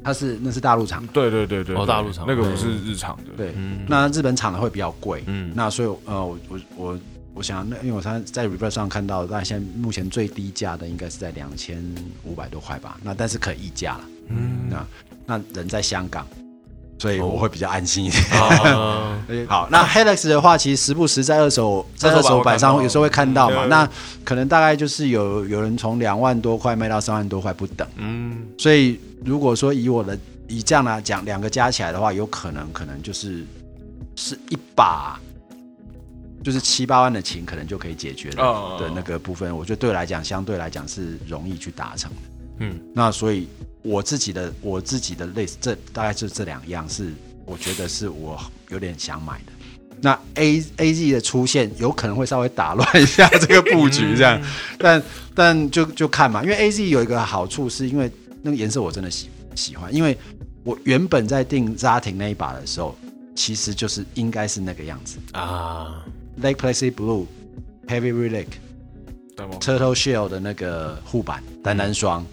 它是那是大陆厂，对对对对，哦大陆厂。那个不是日常的，对，嗯。那日本厂的会比较贵，嗯。那所以呃，我我我我想，那因为我在在 Reverse 上看到，但现在目前最低价的应该是在两千五百多块吧，那但是可以议价了。嗯。那那人在香港，所以我会比较安心一点。[laughs] 啊，好，那 Helix 的话，其实时不时在二手在二手版上有时候会看到嘛，对那可能大概就是有有人从两万多块卖到三万多块不等，嗯，所以如果说以我的以这样来讲，两个加起来的话，有可能可能就是是一把。就是七八万的琴，可能就可以解决的哦的那个部分，我觉得对我来讲，相对来讲是容易去达成的。嗯，那所以我自己的我自己的类似，这大概就这两样是我觉得是我有点想买的。那 A A Z 的出现有可能会稍微打乱一下这个布局，这样，但但就就看嘛，因为 A Z 有一个好处是因为那个颜色我真的喜喜欢，因为我原本在定扎廷那一把的时候，其实就是应该是那个样子。啊，，Lake Placid Blue Heavy Relic？Turtle Shell 的那个护板单单双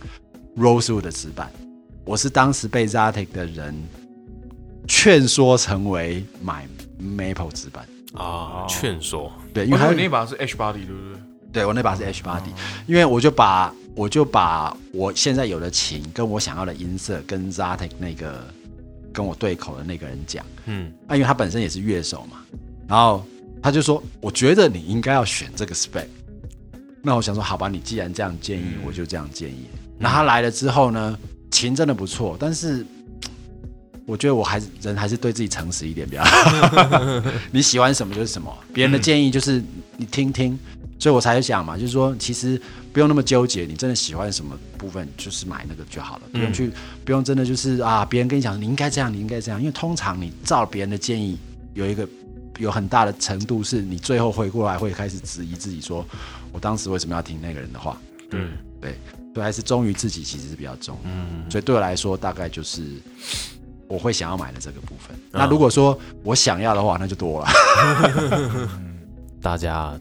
，Rosewood 的纸板，我是当时被 Zatic 的人劝说成为买 Maple 纸板，啊，劝说，对，因为它因为那把是 H 八 D 对不对？对我那把是 H 八 D，因为我就把我就把我现在有的琴跟我想要的音色跟 Zatic 那个跟我对口的那个人讲，嗯，啊，因为他本身也是乐手嘛，然后他就说，我觉得你应该要选这个 spec。那我想说，好吧，你既然这样建议，我就这样建议。那他来了之后呢，琴真的不错，但是我觉得我还是人还是对自己诚实一点比较好。[laughs] [laughs] 你喜欢什么就是什么，别人的建议就是你听听。所以我才想嘛，就是说，其实不用那么纠结，你真的喜欢什么部分，就是买那个就好了，不用去，不用真的就是啊，别人跟你讲你应该这样，你应该这样，因为通常你照别人的建议，有一个有很大的程度是你最后回过来会开始质疑自己说，我当时为什么要听那个人的话？嗯，对，对，还是忠于自己其实是比较重。嗯，所以对我来说，大概就是我会想要买的这个部分。那如果说我想要的话，那就多了。[laughs] 大家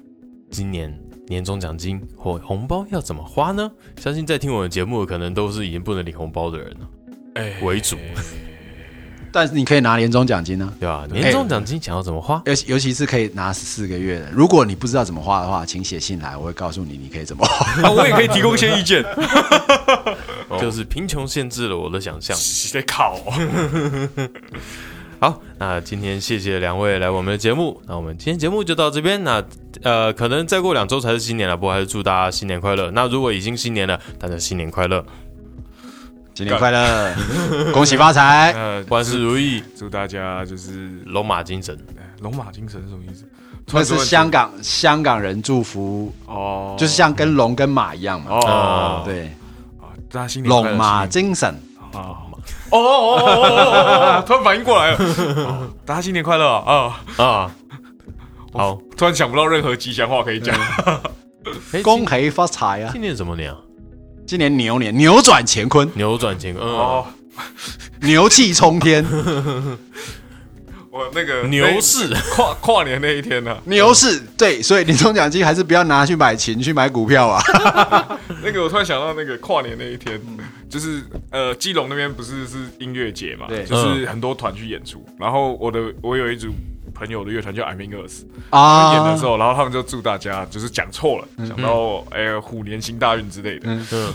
今年年终奖金或红包要怎么花呢？相信在听我的节目的可能都是已经不能领红包的人了哎为主，但是你可以拿年终奖金呢，对吧？年终奖金想要怎么花？尤其尤其是可以拿十四个月的。如果你不知道怎么花的话，请写信来，我会告诉你你可以怎么花。啊，[laughs] 我也可以提供一些意见。[laughs] 就是贫穷限制了我的想象。在考哦，[laughs] 好，那今天谢谢两位来我们的节目，那我们今天节目就到这边。那呃，可能再过两周才是新年了，不过还是祝大家新年快乐。那如果已经新年了，大家新年快乐，新年快乐，恭喜发财！[laughs] 呃，万事如意，祝大家就是龙马精神。龙马精神是什么意思？那是香港香港人祝福，哦，就是像跟龙跟马一样嘛。哦，对，啊，大家新年龙马精神。啊！哦哦！突然反应过来了，哦大家新年快乐啊！啊啊，好，突然想不到任何吉祥话可以讲。[laughs] 哎恭喜发财啊！今年怎么年啊？今年牛年，扭转乾坤，扭转乾坤，嗯，哦，牛气冲天，[laughs] 我那个牛市，跨跨年那一天呢，牛市对，所以年终奖金还是不要拿去买琴，去买股票啊。[laughs] 那个我突然想到那个跨年那一天，就是呃，基隆那边不是是音乐节嘛，对。就是很多团去演出，然后我的我有一组朋友的乐团叫 I Mean Us，啊。演的时候，然后他们就祝大家就是讲错了，讲到哎、虎年行大运之类的，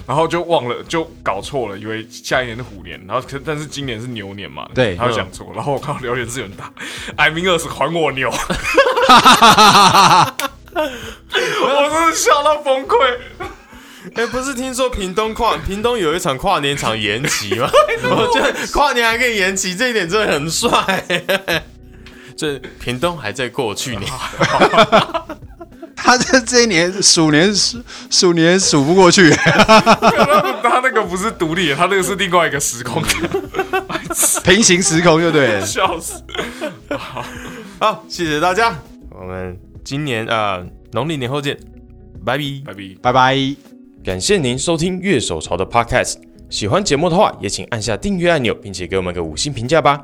然后就忘了就搞错了，以为下一年是虎年，然后可但是今年是牛年嘛，对他就讲错，然后我看到留言是有人打 I Mean Us 还我牛，[laughs] 我真的笑到崩溃。哎，不是听说屏东跨屏东有一场跨年场延期吗？[laughs] 我觉得跨年还可以延期，这一点真的很帅。这屏东还在过去年，[laughs] 他这这一年鼠年数鼠年数不过去，他那个不是独立的，他那个是另外一个时空的，[laughs] 平行时空就对了。笑死。好，谢谢大家，我们今年啊农历年后见，拜拜。拜拜。拜拜。感谢您收听月手潮的 Podcast，喜欢节目的话，也请按下订阅按钮，并且给我们个五星评价吧。